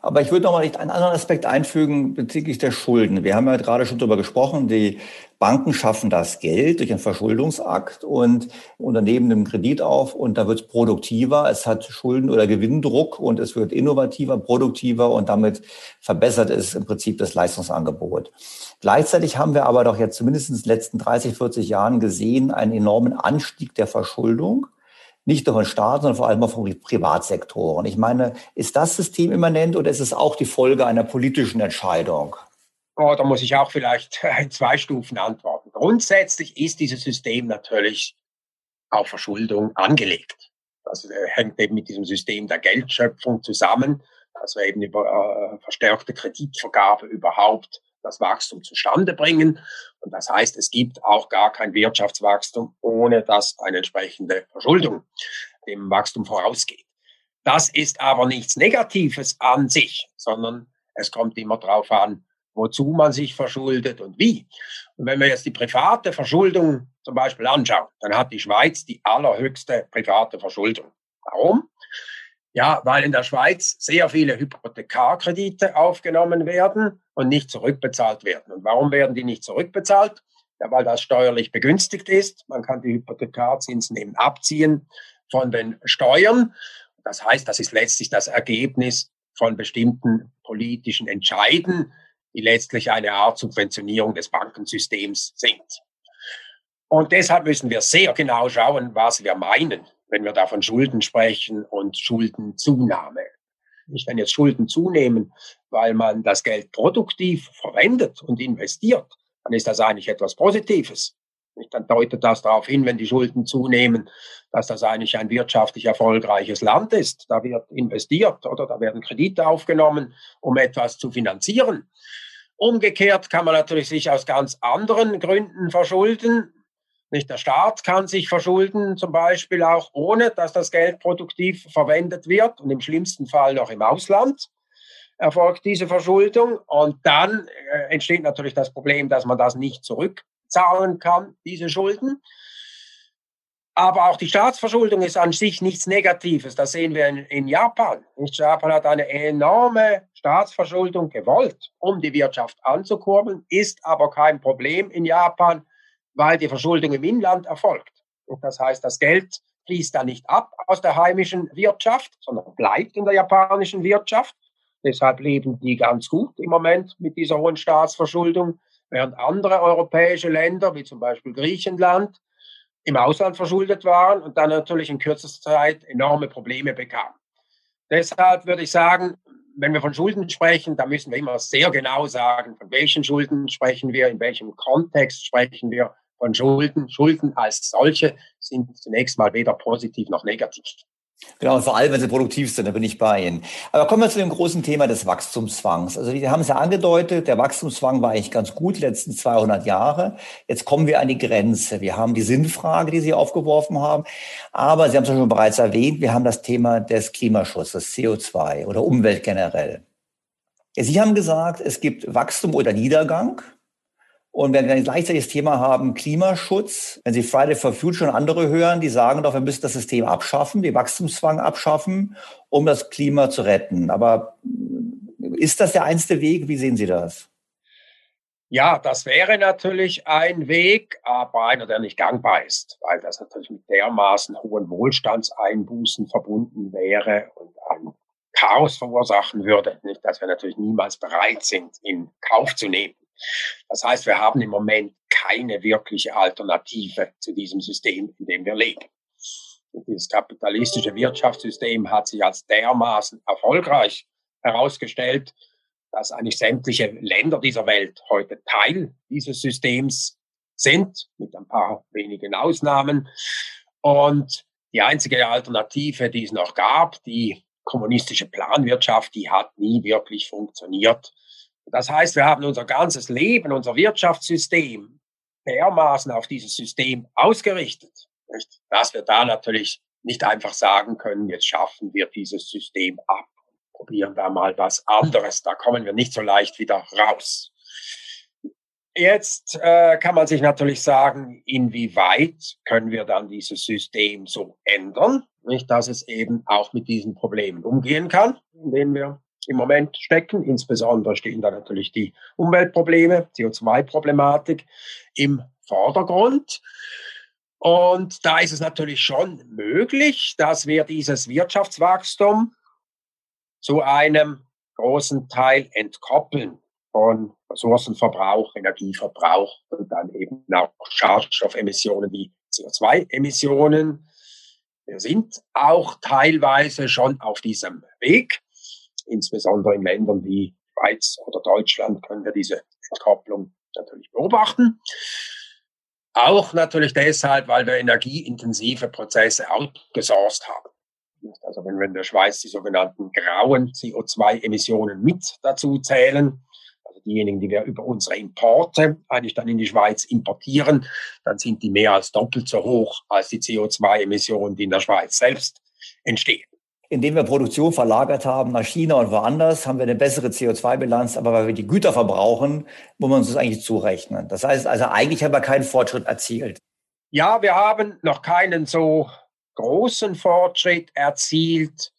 Aber ich würde noch mal einen anderen Aspekt einfügen bezüglich der Schulden. Wir haben ja gerade schon darüber gesprochen, die Banken schaffen das Geld durch einen Verschuldungsakt und Unternehmen nehmen Kredit auf und da wird es produktiver, es hat Schulden- oder Gewinndruck und es wird innovativer, produktiver und damit verbessert es im Prinzip das Leistungsangebot. Gleichzeitig haben wir aber doch jetzt zumindest in den letzten 30, 40 Jahren gesehen einen enormen Anstieg der Verschuldung nicht nur von Staat, sondern vor allem auch von Privatsektoren. Ich meine, ist das System immanent oder ist es auch die Folge einer politischen Entscheidung? Oh, da muss ich auch vielleicht in zwei Stufen antworten. Grundsätzlich ist dieses System natürlich auf Verschuldung angelegt. Das äh, hängt eben mit diesem System der Geldschöpfung zusammen, wir eben über äh, verstärkte Kreditvergabe überhaupt das Wachstum zustande bringen. Und das heißt, es gibt auch gar kein Wirtschaftswachstum, ohne dass eine entsprechende Verschuldung dem Wachstum vorausgeht. Das ist aber nichts Negatives an sich, sondern es kommt immer darauf an, wozu man sich verschuldet und wie. Und wenn wir jetzt die private Verschuldung zum Beispiel anschauen, dann hat die Schweiz die allerhöchste private Verschuldung. Warum? Ja, weil in der Schweiz sehr viele Hypothekarkredite aufgenommen werden und nicht zurückbezahlt werden. Und warum werden die nicht zurückbezahlt? Ja, weil das steuerlich begünstigt ist. Man kann die Hypothekarzinsen eben abziehen von den Steuern. Das heißt, das ist letztlich das Ergebnis von bestimmten politischen Entscheiden, die letztlich eine Art Subventionierung des Bankensystems sind. Und deshalb müssen wir sehr genau schauen, was wir meinen, wenn wir da von Schulden sprechen und Schuldenzunahme. Nicht, wenn jetzt Schulden zunehmen, weil man das Geld produktiv verwendet und investiert, dann ist das eigentlich etwas Positives. Dann deutet das darauf hin, wenn die Schulden zunehmen, dass das eigentlich ein wirtschaftlich erfolgreiches Land ist. Da wird investiert oder da werden Kredite aufgenommen, um etwas zu finanzieren. Umgekehrt kann man natürlich sich aus ganz anderen Gründen verschulden. Nicht der Staat kann sich verschulden, zum Beispiel auch ohne, dass das Geld produktiv verwendet wird und im schlimmsten Fall noch im Ausland erfolgt diese Verschuldung. Und dann äh, entsteht natürlich das Problem, dass man das nicht zurückzahlen kann, diese Schulden. Aber auch die Staatsverschuldung ist an sich nichts Negatives. Das sehen wir in, in Japan. Japan hat eine enorme Staatsverschuldung gewollt, um die Wirtschaft anzukurbeln, ist aber kein Problem in Japan, weil die Verschuldung im Inland erfolgt. Und das heißt, das Geld fließt da nicht ab aus der heimischen Wirtschaft, sondern bleibt in der japanischen Wirtschaft. Deshalb leben die ganz gut im Moment mit dieser hohen Staatsverschuldung, während andere europäische Länder, wie zum Beispiel Griechenland, im Ausland verschuldet waren und dann natürlich in kürzester Zeit enorme Probleme bekamen. Deshalb würde ich sagen, wenn wir von Schulden sprechen, da müssen wir immer sehr genau sagen, von welchen Schulden sprechen wir, in welchem Kontext sprechen wir von Schulden. Schulden als solche sind zunächst mal weder positiv noch negativ. Genau, und vor allem, wenn sie produktiv sind, da bin ich bei Ihnen. Aber kommen wir zu dem großen Thema des Wachstumszwangs. Also wir haben es ja angedeutet, der Wachstumszwang war eigentlich ganz gut letzten 200 Jahre. Jetzt kommen wir an die Grenze. Wir haben die Sinnfrage, die Sie aufgeworfen haben. Aber Sie haben es ja schon bereits erwähnt, wir haben das Thema des Klimaschutzes, CO2 oder Umwelt generell. Sie haben gesagt, es gibt Wachstum oder Niedergang. Und wenn wir ein gleichzeitig das Thema haben, Klimaschutz, wenn Sie Friday for Future und andere hören, die sagen doch, wir müssen das System abschaffen, den Wachstumszwang abschaffen, um das Klima zu retten. Aber ist das der einzige Weg? Wie sehen Sie das? Ja, das wäre natürlich ein Weg, aber einer, der nicht gangbar ist, weil das natürlich mit dermaßen hohen Wohlstandseinbußen verbunden wäre und ein Chaos verursachen würde, nicht, dass wir natürlich niemals bereit sind, in Kauf zu nehmen. Das heißt, wir haben im Moment keine wirkliche Alternative zu diesem System, in dem wir leben. Und dieses kapitalistische Wirtschaftssystem hat sich als dermaßen erfolgreich herausgestellt, dass eigentlich sämtliche Länder dieser Welt heute Teil dieses Systems sind, mit ein paar wenigen Ausnahmen. Und die einzige Alternative, die es noch gab, die kommunistische Planwirtschaft, die hat nie wirklich funktioniert. Das heißt, wir haben unser ganzes Leben, unser Wirtschaftssystem dermaßen auf dieses System ausgerichtet, nicht? dass wir da natürlich nicht einfach sagen können, jetzt schaffen wir dieses System ab, probieren da mal was anderes, da kommen wir nicht so leicht wieder raus. Jetzt äh, kann man sich natürlich sagen, inwieweit können wir dann dieses System so ändern, nicht, dass es eben auch mit diesen Problemen umgehen kann, in denen wir im Moment stecken. Insbesondere stehen da natürlich die Umweltprobleme, CO2-Problematik im Vordergrund. Und da ist es natürlich schon möglich, dass wir dieses Wirtschaftswachstum zu einem großen Teil entkoppeln von Ressourcenverbrauch, Energieverbrauch und dann eben auch Schadstoffemissionen wie CO2-Emissionen. Wir sind auch teilweise schon auf diesem Weg insbesondere in Ländern wie Schweiz oder Deutschland können wir diese Entkopplung natürlich beobachten. Auch natürlich deshalb, weil wir energieintensive Prozesse outgesourced haben. Also wenn wir in der Schweiz die sogenannten grauen CO2-Emissionen mit dazu zählen, also diejenigen, die wir über unsere Importe eigentlich dann in die Schweiz importieren, dann sind die mehr als doppelt so hoch als die CO2-Emissionen, die in der Schweiz selbst entstehen indem wir Produktion verlagert haben nach China und woanders, haben wir eine bessere CO2-Bilanz, aber weil wir die Güter verbrauchen, muss man uns das eigentlich zurechnen. Das heißt also, eigentlich haben wir keinen Fortschritt erzielt. Ja, wir haben noch keinen so großen Fortschritt erzielt,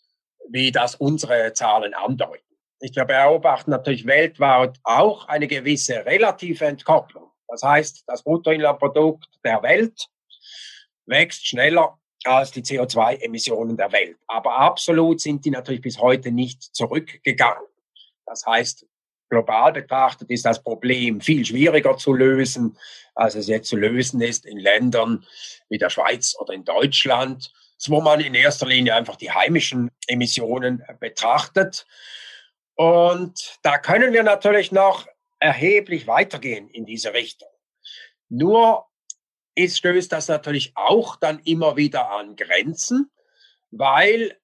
wie das unsere Zahlen andeuten. Wir beobachten natürlich weltweit auch eine gewisse relative Entkopplung. Das heißt, das Bruttoinlandprodukt der Welt wächst schneller als die CO2-Emissionen der Welt. Aber absolut sind die natürlich bis heute nicht zurückgegangen. Das heißt, global betrachtet ist das Problem viel schwieriger zu lösen, als es jetzt zu lösen ist in Ländern wie der Schweiz oder in Deutschland, wo man in erster Linie einfach die heimischen Emissionen betrachtet. Und da können wir natürlich noch erheblich weitergehen in diese Richtung. Nur ist, stößt das natürlich auch dann immer wieder an Grenzen, weil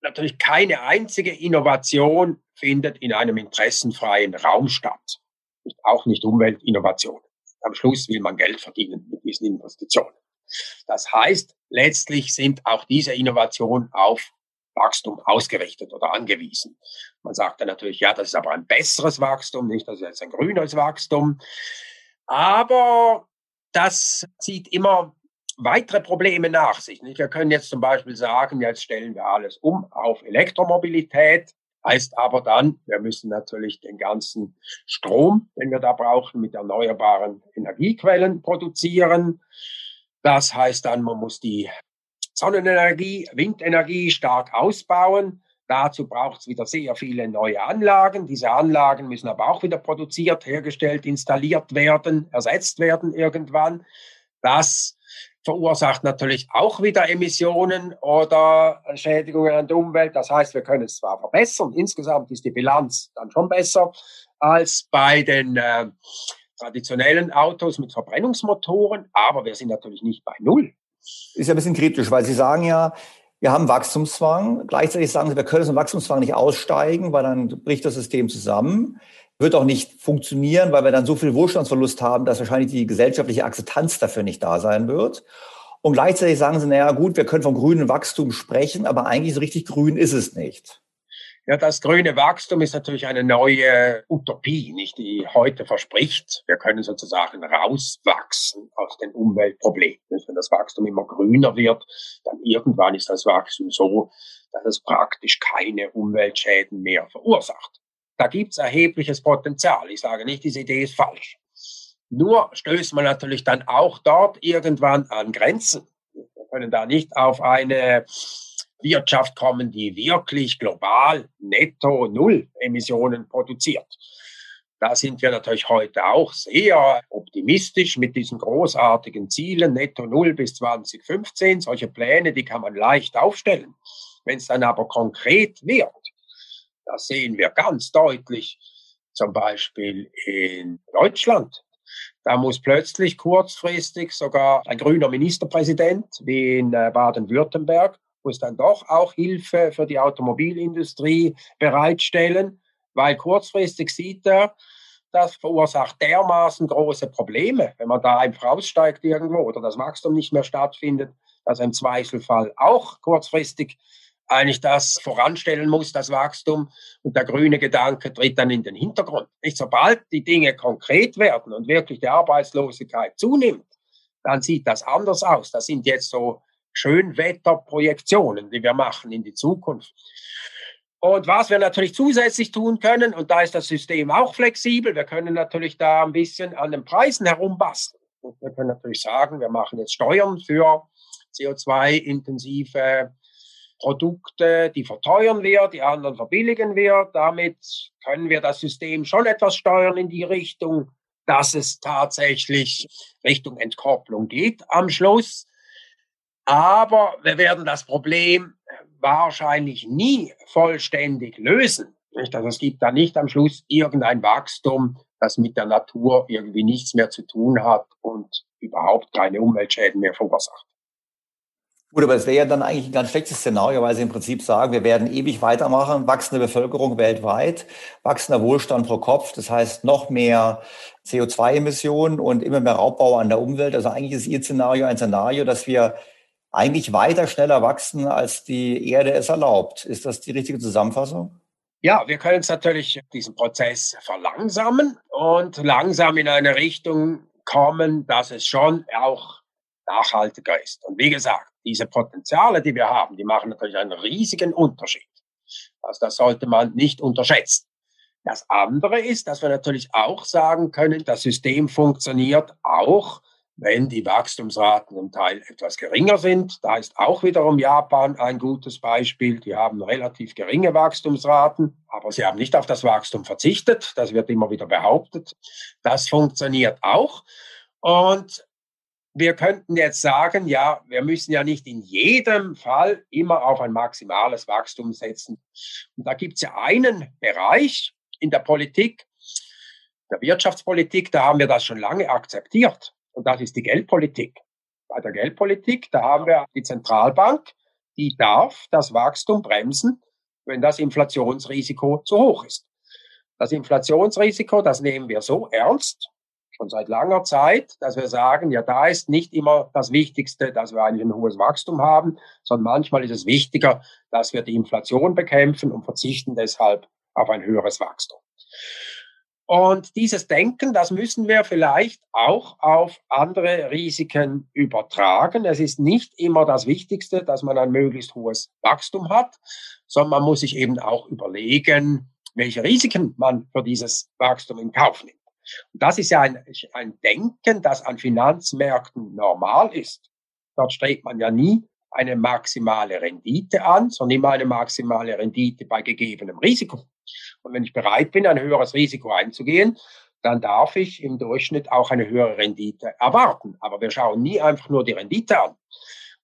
natürlich keine einzige Innovation findet in einem interessenfreien Raum statt. Auch nicht Umweltinnovation. Am Schluss will man Geld verdienen mit diesen Investitionen. Das heißt, letztlich sind auch diese Innovationen auf Wachstum ausgerichtet oder angewiesen. Man sagt dann natürlich, ja, das ist aber ein besseres Wachstum, nicht, das ist jetzt ein grünes Wachstum. Aber das zieht immer weitere Probleme nach sich. Wir können jetzt zum Beispiel sagen, jetzt stellen wir alles um auf Elektromobilität. Heißt aber dann, wir müssen natürlich den ganzen Strom, den wir da brauchen, mit erneuerbaren Energiequellen produzieren. Das heißt dann, man muss die Sonnenenergie, Windenergie stark ausbauen. Dazu braucht es wieder sehr viele neue Anlagen. Diese Anlagen müssen aber auch wieder produziert, hergestellt, installiert werden, ersetzt werden irgendwann. Das verursacht natürlich auch wieder Emissionen oder Schädigungen an der Umwelt. Das heißt, wir können es zwar verbessern, insgesamt ist die Bilanz dann schon besser als bei den äh, traditionellen Autos mit Verbrennungsmotoren, aber wir sind natürlich nicht bei Null. Ist ja ein bisschen kritisch, weil Sie sagen ja, wir haben Wachstumszwang. Gleichzeitig sagen sie, wir können aus dem Wachstumszwang nicht aussteigen, weil dann bricht das System zusammen. Wird auch nicht funktionieren, weil wir dann so viel Wohlstandsverlust haben, dass wahrscheinlich die gesellschaftliche Akzeptanz dafür nicht da sein wird. Und gleichzeitig sagen sie, naja, gut, wir können vom grünen Wachstum sprechen, aber eigentlich so richtig grün ist es nicht. Ja, das grüne Wachstum ist natürlich eine neue Utopie, nicht die heute verspricht. Wir können sozusagen rauswachsen aus den Umweltproblemen. Wenn das Wachstum immer grüner wird, dann irgendwann ist das Wachstum so, dass es praktisch keine Umweltschäden mehr verursacht. Da gibt es erhebliches Potenzial. Ich sage nicht, diese Idee ist falsch. Nur stößt man natürlich dann auch dort irgendwann an Grenzen. Wir können da nicht auf eine Wirtschaft kommen, die wirklich global netto Null Emissionen produziert. Da sind wir natürlich heute auch sehr optimistisch mit diesen großartigen Zielen, netto Null bis 2015. Solche Pläne, die kann man leicht aufstellen. Wenn es dann aber konkret wird, das sehen wir ganz deutlich, zum Beispiel in Deutschland. Da muss plötzlich kurzfristig sogar ein grüner Ministerpräsident wie in äh, Baden-Württemberg muss dann doch auch Hilfe für die Automobilindustrie bereitstellen, weil kurzfristig sieht er, das verursacht dermaßen große Probleme, wenn man da einfach aussteigt irgendwo oder das Wachstum nicht mehr stattfindet, dass er im Zweifelfall auch kurzfristig eigentlich das voranstellen muss, das Wachstum. Und der grüne Gedanke tritt dann in den Hintergrund. Nicht sobald die Dinge konkret werden und wirklich die Arbeitslosigkeit zunimmt, dann sieht das anders aus. Das sind jetzt so Schönwetterprojektionen, die wir machen in die Zukunft. Und was wir natürlich zusätzlich tun können, und da ist das System auch flexibel, wir können natürlich da ein bisschen an den Preisen herumbasteln. Und wir können natürlich sagen, wir machen jetzt Steuern für CO2-intensive Produkte, die verteuern wir, die anderen verbilligen wir. Damit können wir das System schon etwas steuern in die Richtung, dass es tatsächlich Richtung Entkopplung geht am Schluss. Aber wir werden das Problem wahrscheinlich nie vollständig lösen. Also es gibt da nicht am Schluss irgendein Wachstum, das mit der Natur irgendwie nichts mehr zu tun hat und überhaupt keine Umweltschäden mehr verursacht. Gut, aber es wäre ja dann eigentlich ein ganz schlechtes Szenario, weil Sie im Prinzip sagen, wir werden ewig weitermachen, wachsende Bevölkerung weltweit, wachsender Wohlstand pro Kopf, das heißt noch mehr CO2-Emissionen und immer mehr Raubbau an der Umwelt. Also eigentlich ist Ihr Szenario ein Szenario, dass wir eigentlich weiter schneller wachsen, als die Erde es erlaubt. Ist das die richtige Zusammenfassung? Ja, wir können es natürlich diesen Prozess verlangsamen und langsam in eine Richtung kommen, dass es schon auch nachhaltiger ist. Und wie gesagt, diese Potenziale, die wir haben, die machen natürlich einen riesigen Unterschied. Also das sollte man nicht unterschätzen. Das andere ist, dass wir natürlich auch sagen können, das System funktioniert auch wenn die Wachstumsraten im Teil etwas geringer sind. Da ist auch wiederum Japan ein gutes Beispiel. Die haben relativ geringe Wachstumsraten, aber sie haben nicht auf das Wachstum verzichtet. Das wird immer wieder behauptet. Das funktioniert auch. Und wir könnten jetzt sagen, ja, wir müssen ja nicht in jedem Fall immer auf ein maximales Wachstum setzen. Und da gibt es ja einen Bereich in der Politik, der Wirtschaftspolitik, da haben wir das schon lange akzeptiert. Und das ist die Geldpolitik. Bei der Geldpolitik, da haben wir die Zentralbank, die darf das Wachstum bremsen, wenn das Inflationsrisiko zu hoch ist. Das Inflationsrisiko, das nehmen wir so ernst, schon seit langer Zeit, dass wir sagen, ja, da ist nicht immer das Wichtigste, dass wir eigentlich ein hohes Wachstum haben, sondern manchmal ist es wichtiger, dass wir die Inflation bekämpfen und verzichten deshalb auf ein höheres Wachstum. Und dieses Denken, das müssen wir vielleicht auch auf andere Risiken übertragen. Es ist nicht immer das Wichtigste, dass man ein möglichst hohes Wachstum hat, sondern man muss sich eben auch überlegen, welche Risiken man für dieses Wachstum in Kauf nimmt. Und das ist ja ein, ein Denken, das an Finanzmärkten normal ist. Dort strebt man ja nie eine maximale Rendite an, sondern immer eine maximale Rendite bei gegebenem Risiko. Und wenn ich bereit bin, ein höheres Risiko einzugehen, dann darf ich im Durchschnitt auch eine höhere Rendite erwarten. Aber wir schauen nie einfach nur die Rendite an.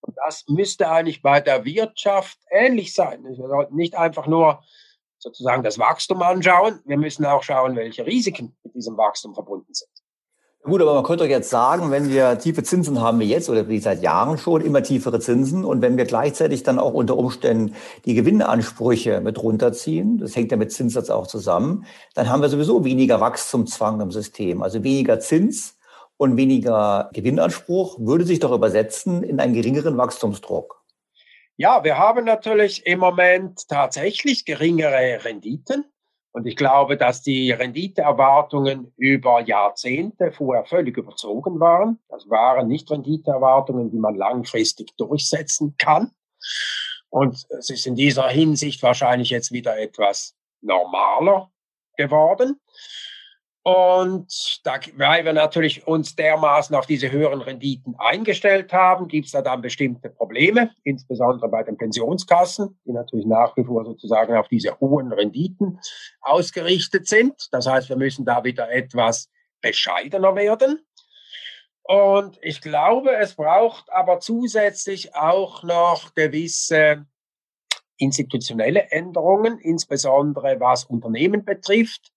Und das müsste eigentlich bei der Wirtschaft ähnlich sein. Wir sollten nicht einfach nur sozusagen das Wachstum anschauen. Wir müssen auch schauen, welche Risiken mit diesem Wachstum verbunden sind. Gut, aber man könnte doch jetzt sagen, wenn wir tiefe Zinsen haben wie jetzt oder wie seit Jahren schon, immer tiefere Zinsen und wenn wir gleichzeitig dann auch unter Umständen die Gewinnansprüche mit runterziehen, das hängt ja mit Zinssatz auch zusammen, dann haben wir sowieso weniger Wachstumszwang im System, also weniger Zins und weniger Gewinnanspruch würde sich doch übersetzen in einen geringeren Wachstumsdruck. Ja, wir haben natürlich im Moment tatsächlich geringere Renditen. Und ich glaube, dass die Renditeerwartungen über Jahrzehnte vorher völlig überzogen waren. Das waren nicht Renditeerwartungen, die man langfristig durchsetzen kann. Und es ist in dieser Hinsicht wahrscheinlich jetzt wieder etwas normaler geworden. Und da, weil wir natürlich uns dermaßen auf diese höheren Renditen eingestellt haben, gibt es da dann bestimmte Probleme, insbesondere bei den Pensionskassen, die natürlich nach wie vor sozusagen auf diese hohen Renditen ausgerichtet sind. Das heißt, wir müssen da wieder etwas bescheidener werden. Und ich glaube, es braucht aber zusätzlich auch noch gewisse institutionelle Änderungen, insbesondere was Unternehmen betrifft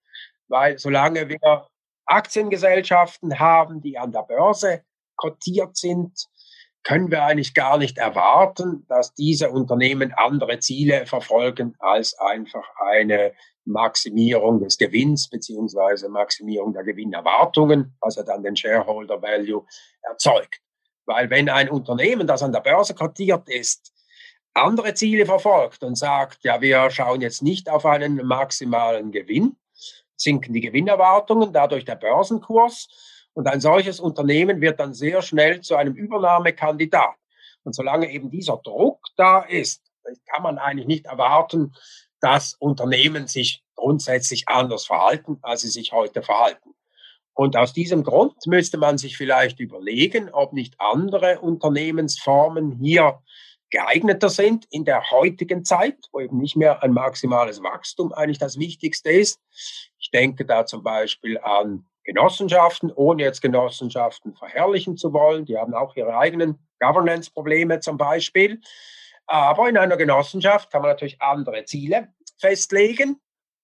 weil solange wir Aktiengesellschaften haben, die an der Börse kotiert sind, können wir eigentlich gar nicht erwarten, dass diese Unternehmen andere Ziele verfolgen als einfach eine Maximierung des Gewinns beziehungsweise Maximierung der Gewinnerwartungen, was ja dann den Shareholder Value erzeugt. Weil wenn ein Unternehmen, das an der Börse kotiert ist, andere Ziele verfolgt und sagt, ja, wir schauen jetzt nicht auf einen maximalen Gewinn, sinken die Gewinnerwartungen, dadurch der Börsenkurs. Und ein solches Unternehmen wird dann sehr schnell zu einem Übernahmekandidat. Und solange eben dieser Druck da ist, kann man eigentlich nicht erwarten, dass Unternehmen sich grundsätzlich anders verhalten, als sie sich heute verhalten. Und aus diesem Grund müsste man sich vielleicht überlegen, ob nicht andere Unternehmensformen hier geeigneter sind in der heutigen Zeit, wo eben nicht mehr ein maximales Wachstum eigentlich das Wichtigste ist. Ich denke da zum Beispiel an Genossenschaften, ohne jetzt Genossenschaften verherrlichen zu wollen. Die haben auch ihre eigenen Governance-Probleme zum Beispiel. Aber in einer Genossenschaft kann man natürlich andere Ziele festlegen.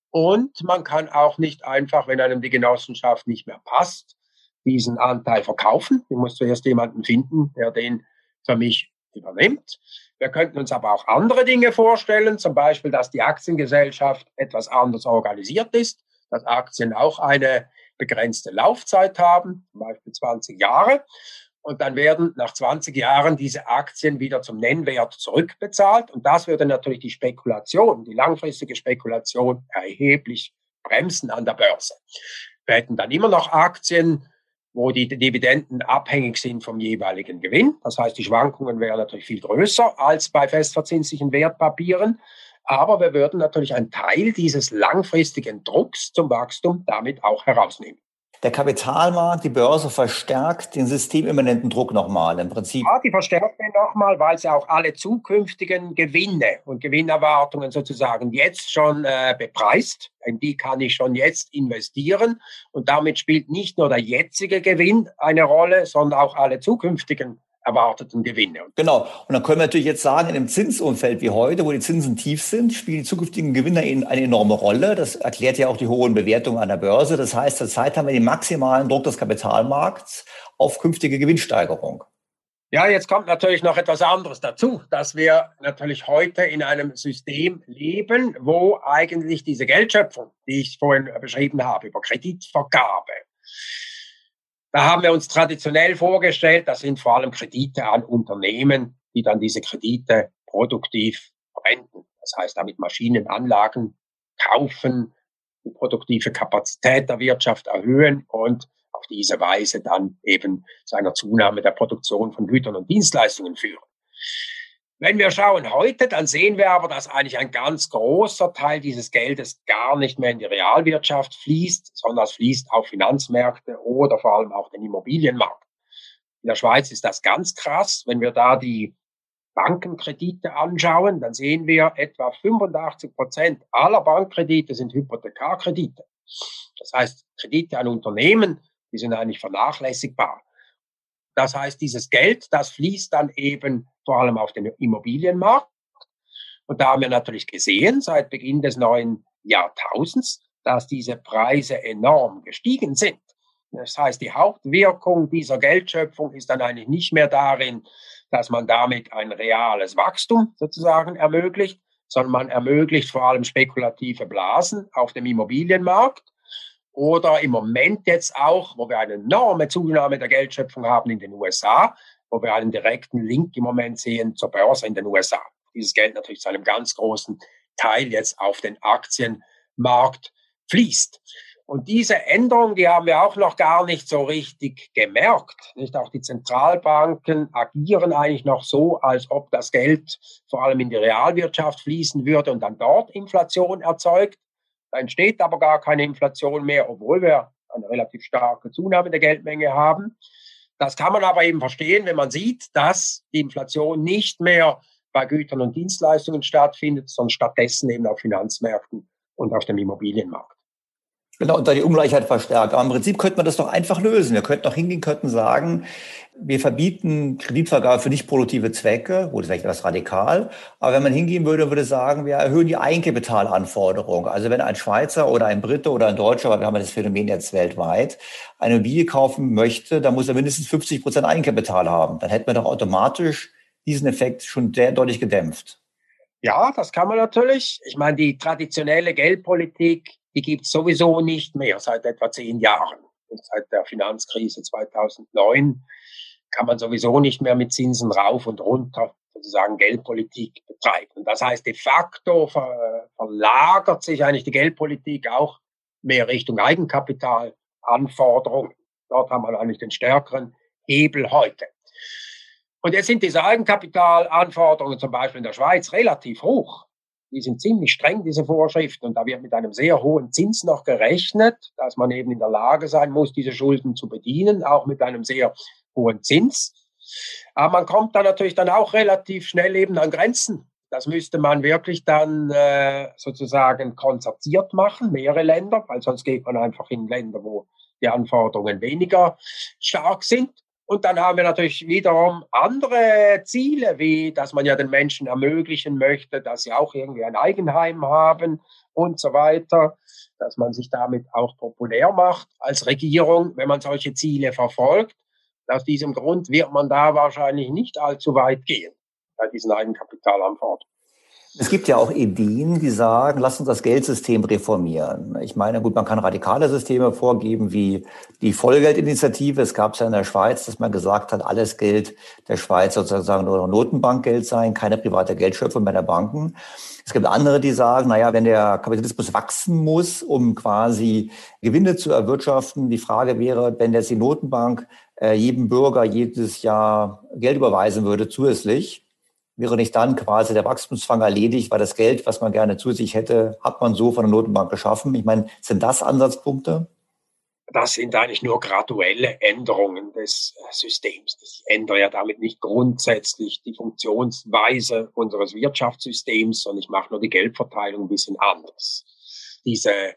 Und man kann auch nicht einfach, wenn einem die Genossenschaft nicht mehr passt, diesen Anteil verkaufen. Ich muss zuerst jemanden finden, der den für mich übernimmt. Wir könnten uns aber auch andere Dinge vorstellen, zum Beispiel, dass die Aktiengesellschaft etwas anders organisiert ist, dass Aktien auch eine begrenzte Laufzeit haben, zum Beispiel 20 Jahre. Und dann werden nach 20 Jahren diese Aktien wieder zum Nennwert zurückbezahlt. Und das würde natürlich die Spekulation, die langfristige Spekulation erheblich bremsen an der Börse. Wir hätten dann immer noch Aktien, wo die Dividenden abhängig sind vom jeweiligen Gewinn. Das heißt, die Schwankungen wären natürlich viel größer als bei festverzinslichen Wertpapieren. Aber wir würden natürlich einen Teil dieses langfristigen Drucks zum Wachstum damit auch herausnehmen. Der Kapitalmarkt, die Börse verstärkt den systemimmanenten Druck nochmal im Prinzip. Ja, die verstärkt den nochmal, weil sie auch alle zukünftigen Gewinne und Gewinnerwartungen sozusagen jetzt schon äh, bepreist. In die kann ich schon jetzt investieren. Und damit spielt nicht nur der jetzige Gewinn eine Rolle, sondern auch alle zukünftigen erwarteten Gewinne. Genau. Und dann können wir natürlich jetzt sagen, in einem Zinsumfeld wie heute, wo die Zinsen tief sind, spielen die zukünftigen Gewinner eine enorme Rolle. Das erklärt ja auch die hohen Bewertungen an der Börse. Das heißt, zurzeit haben wir den maximalen Druck des Kapitalmarkts auf künftige Gewinnsteigerung. Ja, jetzt kommt natürlich noch etwas anderes dazu, dass wir natürlich heute in einem System leben, wo eigentlich diese Geldschöpfung, die ich vorhin beschrieben habe, über Kreditvergabe, da haben wir uns traditionell vorgestellt, das sind vor allem Kredite an Unternehmen, die dann diese Kredite produktiv verwenden. Das heißt, damit Maschinenanlagen kaufen, die produktive Kapazität der Wirtschaft erhöhen und auf diese Weise dann eben zu einer Zunahme der Produktion von Gütern und Dienstleistungen führen. Wenn wir schauen heute, dann sehen wir aber, dass eigentlich ein ganz großer Teil dieses Geldes gar nicht mehr in die Realwirtschaft fließt, sondern es fließt auf Finanzmärkte oder vor allem auch den Immobilienmarkt. In der Schweiz ist das ganz krass. Wenn wir da die Bankenkredite anschauen, dann sehen wir etwa 85 Prozent aller Bankkredite sind Hypothekarkredite. Das heißt, Kredite an Unternehmen, die sind eigentlich vernachlässigbar. Das heißt, dieses Geld, das fließt dann eben vor allem auf den Immobilienmarkt. Und da haben wir natürlich gesehen, seit Beginn des neuen Jahrtausends, dass diese Preise enorm gestiegen sind. Das heißt, die Hauptwirkung dieser Geldschöpfung ist dann eigentlich nicht mehr darin, dass man damit ein reales Wachstum sozusagen ermöglicht, sondern man ermöglicht vor allem spekulative Blasen auf dem Immobilienmarkt oder im Moment jetzt auch, wo wir eine enorme Zunahme der Geldschöpfung haben in den USA, wo wir einen direkten Link im Moment sehen zur Börse in den USA. Dieses Geld natürlich zu einem ganz großen Teil jetzt auf den Aktienmarkt fließt. Und diese Änderung, die haben wir auch noch gar nicht so richtig gemerkt. Nicht auch die Zentralbanken agieren eigentlich noch so, als ob das Geld vor allem in die Realwirtschaft fließen würde und dann dort Inflation erzeugt. Da entsteht aber gar keine Inflation mehr, obwohl wir eine relativ starke Zunahme der Geldmenge haben. Das kann man aber eben verstehen, wenn man sieht, dass die Inflation nicht mehr bei Gütern und Dienstleistungen stattfindet, sondern stattdessen eben auf Finanzmärkten und auf dem Immobilienmarkt. Genau, und da die Ungleichheit verstärkt. Aber im Prinzip könnte man das doch einfach lösen. Wir könnten doch hingehen, könnten sagen, wir verbieten Kreditvergabe für nicht produktive Zwecke, gut, das vielleicht etwas radikal, aber wenn man hingehen würde, würde sagen, wir erhöhen die Eigenkapitalanforderung. Also wenn ein Schweizer oder ein Brite oder ein Deutscher, weil wir haben das Phänomen jetzt weltweit, eine Immobilie kaufen möchte, dann muss er mindestens 50 Prozent Eigenkapital haben. Dann hätten wir doch automatisch diesen Effekt schon sehr deutlich gedämpft. Ja, das kann man natürlich. Ich meine, die traditionelle Geldpolitik die gibt es sowieso nicht mehr seit etwa zehn Jahren. Und seit der Finanzkrise 2009 kann man sowieso nicht mehr mit Zinsen rauf und runter sozusagen Geldpolitik betreiben. Das heißt, de facto ver verlagert sich eigentlich die Geldpolitik auch mehr Richtung Eigenkapitalanforderungen. Dort haben wir eigentlich den stärkeren Hebel heute. Und jetzt sind diese Eigenkapitalanforderungen zum Beispiel in der Schweiz relativ hoch die sind ziemlich streng, diese Vorschriften. Und da wird mit einem sehr hohen Zins noch gerechnet, dass man eben in der Lage sein muss, diese Schulden zu bedienen, auch mit einem sehr hohen Zins. Aber man kommt da natürlich dann auch relativ schnell eben an Grenzen. Das müsste man wirklich dann äh, sozusagen konzertiert machen, mehrere Länder, weil sonst geht man einfach in Länder, wo die Anforderungen weniger stark sind. Und dann haben wir natürlich wiederum andere Ziele, wie dass man ja den Menschen ermöglichen möchte, dass sie auch irgendwie ein Eigenheim haben und so weiter, dass man sich damit auch populär macht als Regierung, wenn man solche Ziele verfolgt. Aus diesem Grund wird man da wahrscheinlich nicht allzu weit gehen bei diesen Eigenkapitalanforderungen. Es gibt ja auch Ideen, die sagen, lass uns das Geldsystem reformieren. Ich meine, gut, man kann radikale Systeme vorgeben, wie die Vollgeldinitiative. Es gab es ja in der Schweiz, dass man gesagt hat, alles Geld der Schweiz sozusagen nur Notenbankgeld sein, keine private Geldschöpfung bei der Banken. Es gibt andere, die sagen, naja, wenn der Kapitalismus wachsen muss, um quasi Gewinne zu erwirtschaften, die Frage wäre, wenn jetzt die Notenbank äh, jedem Bürger jedes Jahr Geld überweisen würde zusätzlich, wäre nicht dann quasi der Wachstumszwang erledigt, weil das Geld, was man gerne zu sich hätte, hat man so von der Notenbank geschaffen. Ich meine, sind das Ansatzpunkte? das sind eigentlich nur graduelle Änderungen des äh, Systems. Ich ändere ja damit nicht grundsätzlich die Funktionsweise unseres Wirtschaftssystems, sondern ich mache nur die Geldverteilung ein bisschen anders. Diese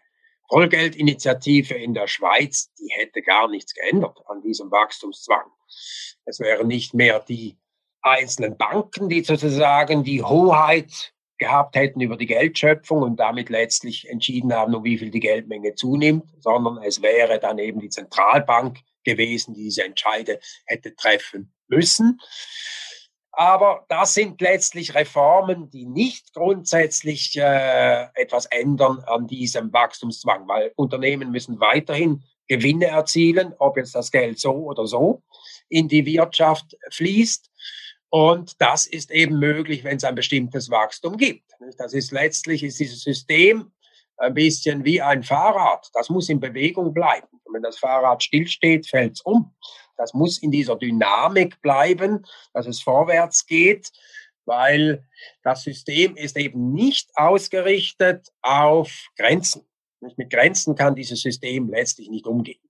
Vollgeldinitiative in der Schweiz, die hätte gar nichts geändert an diesem Wachstumszwang. Es wären nicht mehr die einzelnen Banken, die sozusagen die Hoheit gehabt hätten über die Geldschöpfung und damit letztlich entschieden haben, um wie viel die Geldmenge zunimmt, sondern es wäre dann eben die Zentralbank gewesen, die diese Entscheide hätte treffen müssen. Aber das sind letztlich Reformen, die nicht grundsätzlich äh, etwas ändern an diesem Wachstumszwang, weil Unternehmen müssen weiterhin Gewinne erzielen, ob jetzt das Geld so oder so in die Wirtschaft fließt. Und das ist eben möglich, wenn es ein bestimmtes Wachstum gibt. Das ist letztlich ist dieses System ein bisschen wie ein Fahrrad. Das muss in Bewegung bleiben. Und wenn das Fahrrad stillsteht, fällt es um. Das muss in dieser Dynamik bleiben, dass es vorwärts geht, weil das System ist eben nicht ausgerichtet auf Grenzen. Mit Grenzen kann dieses System letztlich nicht umgehen.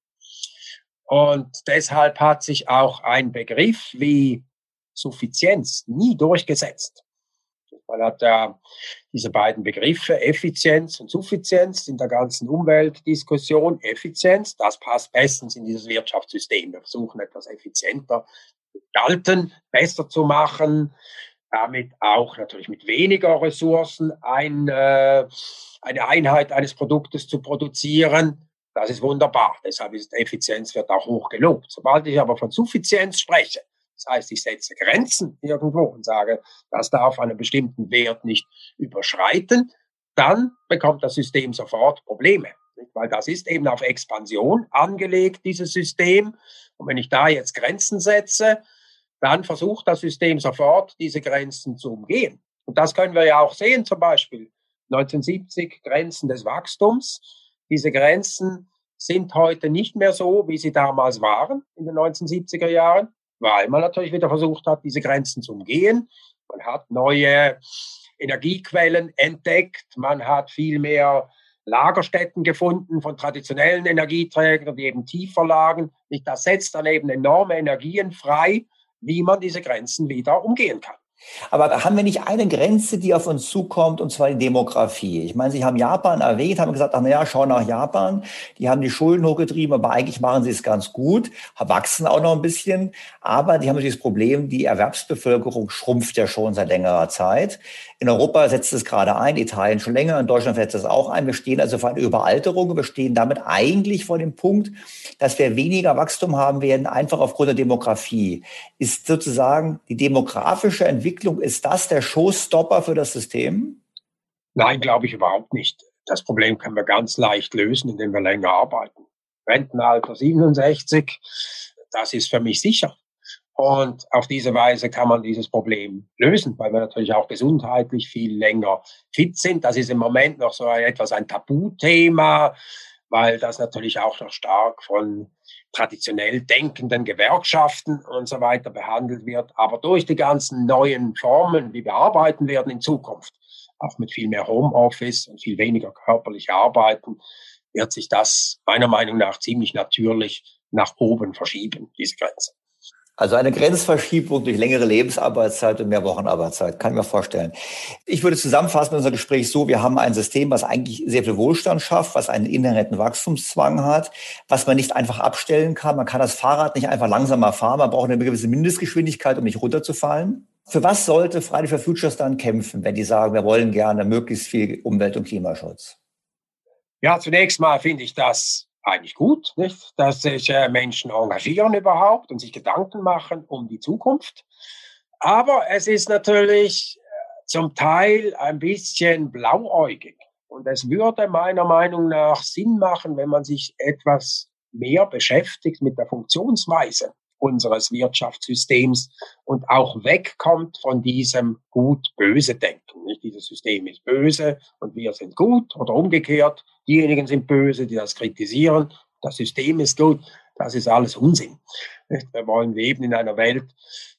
Und deshalb hat sich auch ein Begriff wie Suffizienz nie durchgesetzt. Man hat ja diese beiden Begriffe Effizienz und Suffizienz in der ganzen Umweltdiskussion. Effizienz, das passt bestens in dieses Wirtschaftssystem. Wir versuchen etwas effizienter gestalten, besser zu machen, damit auch natürlich mit weniger Ressourcen ein, äh, eine Einheit eines Produktes zu produzieren. Das ist wunderbar. Deshalb ist Effizienz wird auch hoch gelobt. Sobald ich aber von Suffizienz spreche, das heißt, ich setze Grenzen irgendwo und sage, das darf einen bestimmten Wert nicht überschreiten. Dann bekommt das System sofort Probleme. Weil das ist eben auf Expansion angelegt, dieses System. Und wenn ich da jetzt Grenzen setze, dann versucht das System sofort, diese Grenzen zu umgehen. Und das können wir ja auch sehen, zum Beispiel 1970 Grenzen des Wachstums. Diese Grenzen sind heute nicht mehr so, wie sie damals waren in den 1970er Jahren weil man natürlich wieder versucht hat, diese Grenzen zu umgehen. Man hat neue Energiequellen entdeckt, man hat viel mehr Lagerstätten gefunden von traditionellen Energieträgern, die eben tiefer lagen. Das setzt dann eben enorme Energien frei, wie man diese Grenzen wieder umgehen kann. Aber haben wir nicht eine Grenze, die auf uns zukommt, und zwar die Demografie? Ich meine, Sie haben Japan erwähnt, haben gesagt, ach naja, schau nach Japan. Die haben die Schulden hochgetrieben, aber eigentlich machen sie es ganz gut, wachsen auch noch ein bisschen. Aber die haben natürlich das Problem, die Erwerbsbevölkerung schrumpft ja schon seit längerer Zeit. In Europa setzt es gerade ein, Italien schon länger, in Deutschland setzt es auch ein. Wir stehen also vor einer Überalterung. Wir stehen damit eigentlich vor dem Punkt, dass wir weniger Wachstum haben werden, einfach aufgrund der Demografie. Ist sozusagen die demografische Entwicklung, ist das der Showstopper für das System? Nein, glaube ich überhaupt nicht. Das Problem können wir ganz leicht lösen, indem wir länger arbeiten. Rentenalter 67, das ist für mich sicher. Und auf diese Weise kann man dieses Problem lösen, weil wir natürlich auch gesundheitlich viel länger fit sind. Das ist im Moment noch so etwas ein Tabuthema, weil das natürlich auch noch stark von traditionell denkenden Gewerkschaften und so weiter behandelt wird. Aber durch die ganzen neuen Formen, wie wir arbeiten werden in Zukunft, auch mit viel mehr Homeoffice und viel weniger körperlich arbeiten, wird sich das meiner Meinung nach ziemlich natürlich nach oben verschieben, diese Grenze. Also eine Grenzverschiebung durch längere Lebensarbeitszeit und mehr Wochenarbeitszeit, kann ich mir vorstellen. Ich würde zusammenfassen unser Gespräch so, wir haben ein System, was eigentlich sehr viel Wohlstand schafft, was einen inhärenten Wachstumszwang hat, was man nicht einfach abstellen kann. Man kann das Fahrrad nicht einfach langsamer fahren, man braucht eine gewisse Mindestgeschwindigkeit, um nicht runterzufallen. Für was sollte Friday for Futures dann kämpfen, wenn die sagen, wir wollen gerne möglichst viel Umwelt- und Klimaschutz? Ja, zunächst mal finde ich das eigentlich gut, nicht? dass sich äh, Menschen engagieren überhaupt und sich Gedanken machen um die Zukunft. Aber es ist natürlich äh, zum Teil ein bisschen blauäugig. Und es würde meiner Meinung nach Sinn machen, wenn man sich etwas mehr beschäftigt mit der Funktionsweise unseres Wirtschaftssystems und auch wegkommt von diesem gut-böse Denken. Nicht dieses System ist böse und wir sind gut oder umgekehrt. Diejenigen sind böse, die das kritisieren. Das System ist gut. Das ist alles Unsinn. Wir wollen leben in einer Welt,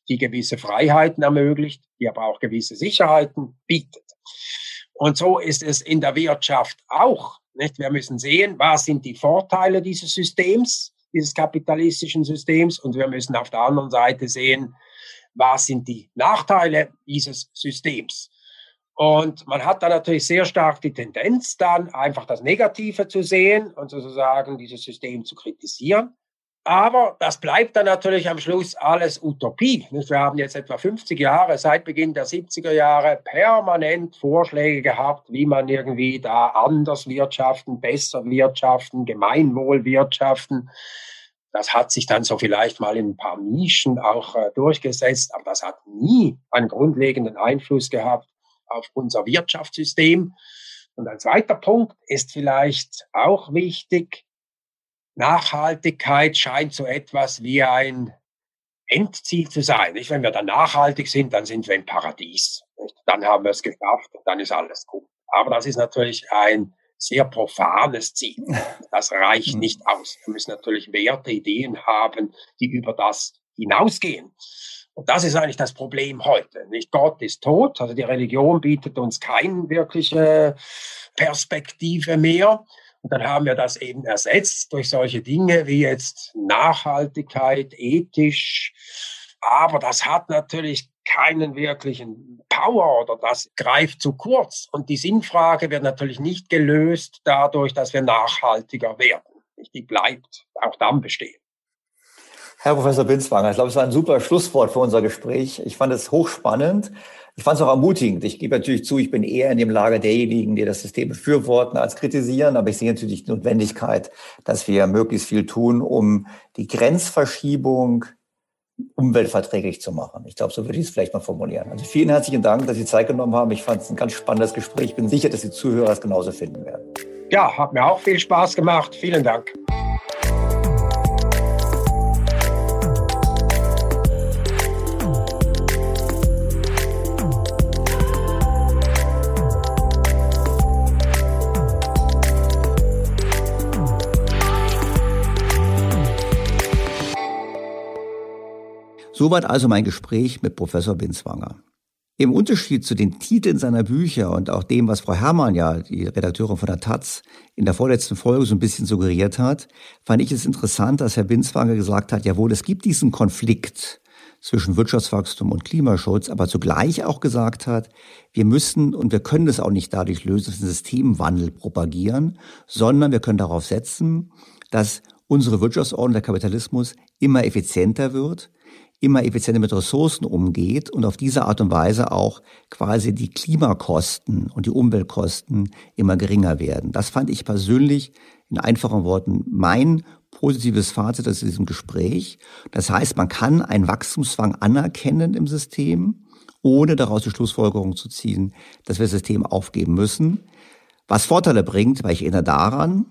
die gewisse Freiheiten ermöglicht, die aber auch gewisse Sicherheiten bietet. Und so ist es in der Wirtschaft auch. Nicht? Wir müssen sehen, was sind die Vorteile dieses Systems, dieses kapitalistischen Systems und wir müssen auf der anderen Seite sehen, was sind die Nachteile dieses Systems. Und man hat da natürlich sehr stark die Tendenz, dann einfach das Negative zu sehen und sozusagen dieses System zu kritisieren. Aber das bleibt dann natürlich am Schluss alles Utopie. Wir haben jetzt etwa 50 Jahre, seit Beginn der 70er Jahre, permanent Vorschläge gehabt, wie man irgendwie da anders wirtschaften, besser wirtschaften, Gemeinwohl wirtschaften. Das hat sich dann so vielleicht mal in ein paar Nischen auch äh, durchgesetzt, aber das hat nie einen grundlegenden Einfluss gehabt auf unser Wirtschaftssystem. Und ein zweiter Punkt ist vielleicht auch wichtig. Nachhaltigkeit scheint so etwas wie ein Endziel zu sein. Nicht? Wenn wir dann nachhaltig sind, dann sind wir im Paradies. Nicht? Dann haben wir es geschafft und dann ist alles gut. Aber das ist natürlich ein sehr profanes Ziel. Das reicht nicht aus. Wir müssen natürlich Werte, Ideen haben, die über das hinausgehen. Und das ist eigentlich das Problem heute. Nicht Gott ist tot, also die Religion bietet uns keine wirkliche Perspektive mehr. Und dann haben wir das eben ersetzt durch solche Dinge wie jetzt Nachhaltigkeit, ethisch. Aber das hat natürlich keinen wirklichen Power oder das greift zu kurz. Und die Sinnfrage wird natürlich nicht gelöst dadurch, dass wir nachhaltiger werden. Die bleibt auch dann bestehen. Herr Professor Binswanger, ich glaube, es war ein super Schlusswort für unser Gespräch. Ich fand es hochspannend. Ich fand es auch ermutigend. Ich gebe natürlich zu, ich bin eher in dem Lager derjenigen, die das System befürworten als kritisieren. Aber ich sehe natürlich die Notwendigkeit, dass wir möglichst viel tun, um die Grenzverschiebung umweltverträglich zu machen. Ich glaube, so würde ich es vielleicht mal formulieren. Also vielen herzlichen Dank, dass Sie Zeit genommen haben. Ich fand es ein ganz spannendes Gespräch. Ich bin sicher, dass die Zuhörer es genauso finden werden. Ja, hat mir auch viel Spaß gemacht. Vielen Dank. Soweit also mein Gespräch mit Professor Binswanger. Im Unterschied zu den Titeln seiner Bücher und auch dem, was Frau Herrmann ja, die Redakteurin von der Taz, in der vorletzten Folge so ein bisschen suggeriert hat, fand ich es interessant, dass Herr Binswanger gesagt hat, jawohl, es gibt diesen Konflikt zwischen Wirtschaftswachstum und Klimaschutz, aber zugleich auch gesagt hat, wir müssen und wir können es auch nicht dadurch lösen, dass wir einen Systemwandel propagieren, sondern wir können darauf setzen, dass unsere Wirtschaftsordnung, der Kapitalismus immer effizienter wird, immer effizienter mit Ressourcen umgeht und auf diese Art und Weise auch quasi die Klimakosten und die Umweltkosten immer geringer werden. Das fand ich persönlich in einfachen Worten mein positives Fazit aus diesem Gespräch. Das heißt, man kann einen Wachstumszwang anerkennen im System, ohne daraus die Schlussfolgerung zu ziehen, dass wir das System aufgeben müssen. Was Vorteile bringt, weil ich erinnere daran,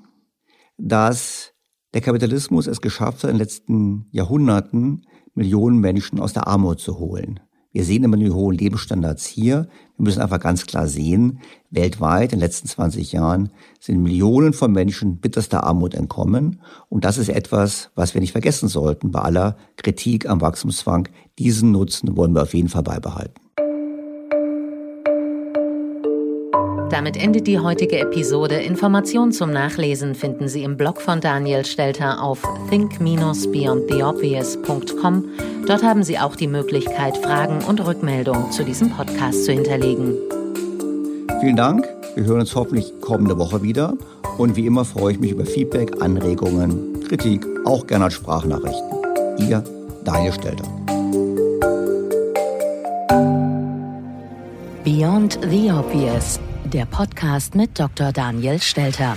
dass der Kapitalismus es geschafft hat, in den letzten Jahrhunderten Millionen Menschen aus der Armut zu holen. Wir sehen immer die hohen Lebensstandards hier. Wir müssen einfach ganz klar sehen, weltweit in den letzten 20 Jahren sind Millionen von Menschen bitterster Armut entkommen. Und das ist etwas, was wir nicht vergessen sollten bei aller Kritik am Wachstumszwang. Diesen Nutzen wollen wir auf jeden Fall beibehalten. Damit endet die heutige Episode. Informationen zum Nachlesen finden Sie im Blog von Daniel Stelter auf think-beyondtheobvious.com. Dort haben Sie auch die Möglichkeit, Fragen und Rückmeldungen zu diesem Podcast zu hinterlegen. Vielen Dank. Wir hören uns hoffentlich kommende Woche wieder. Und wie immer freue ich mich über Feedback, Anregungen, Kritik, auch gerne als Sprachnachrichten. Ihr Daniel Stelter. Beyond the Obvious der Podcast mit Dr. Daniel Stelter.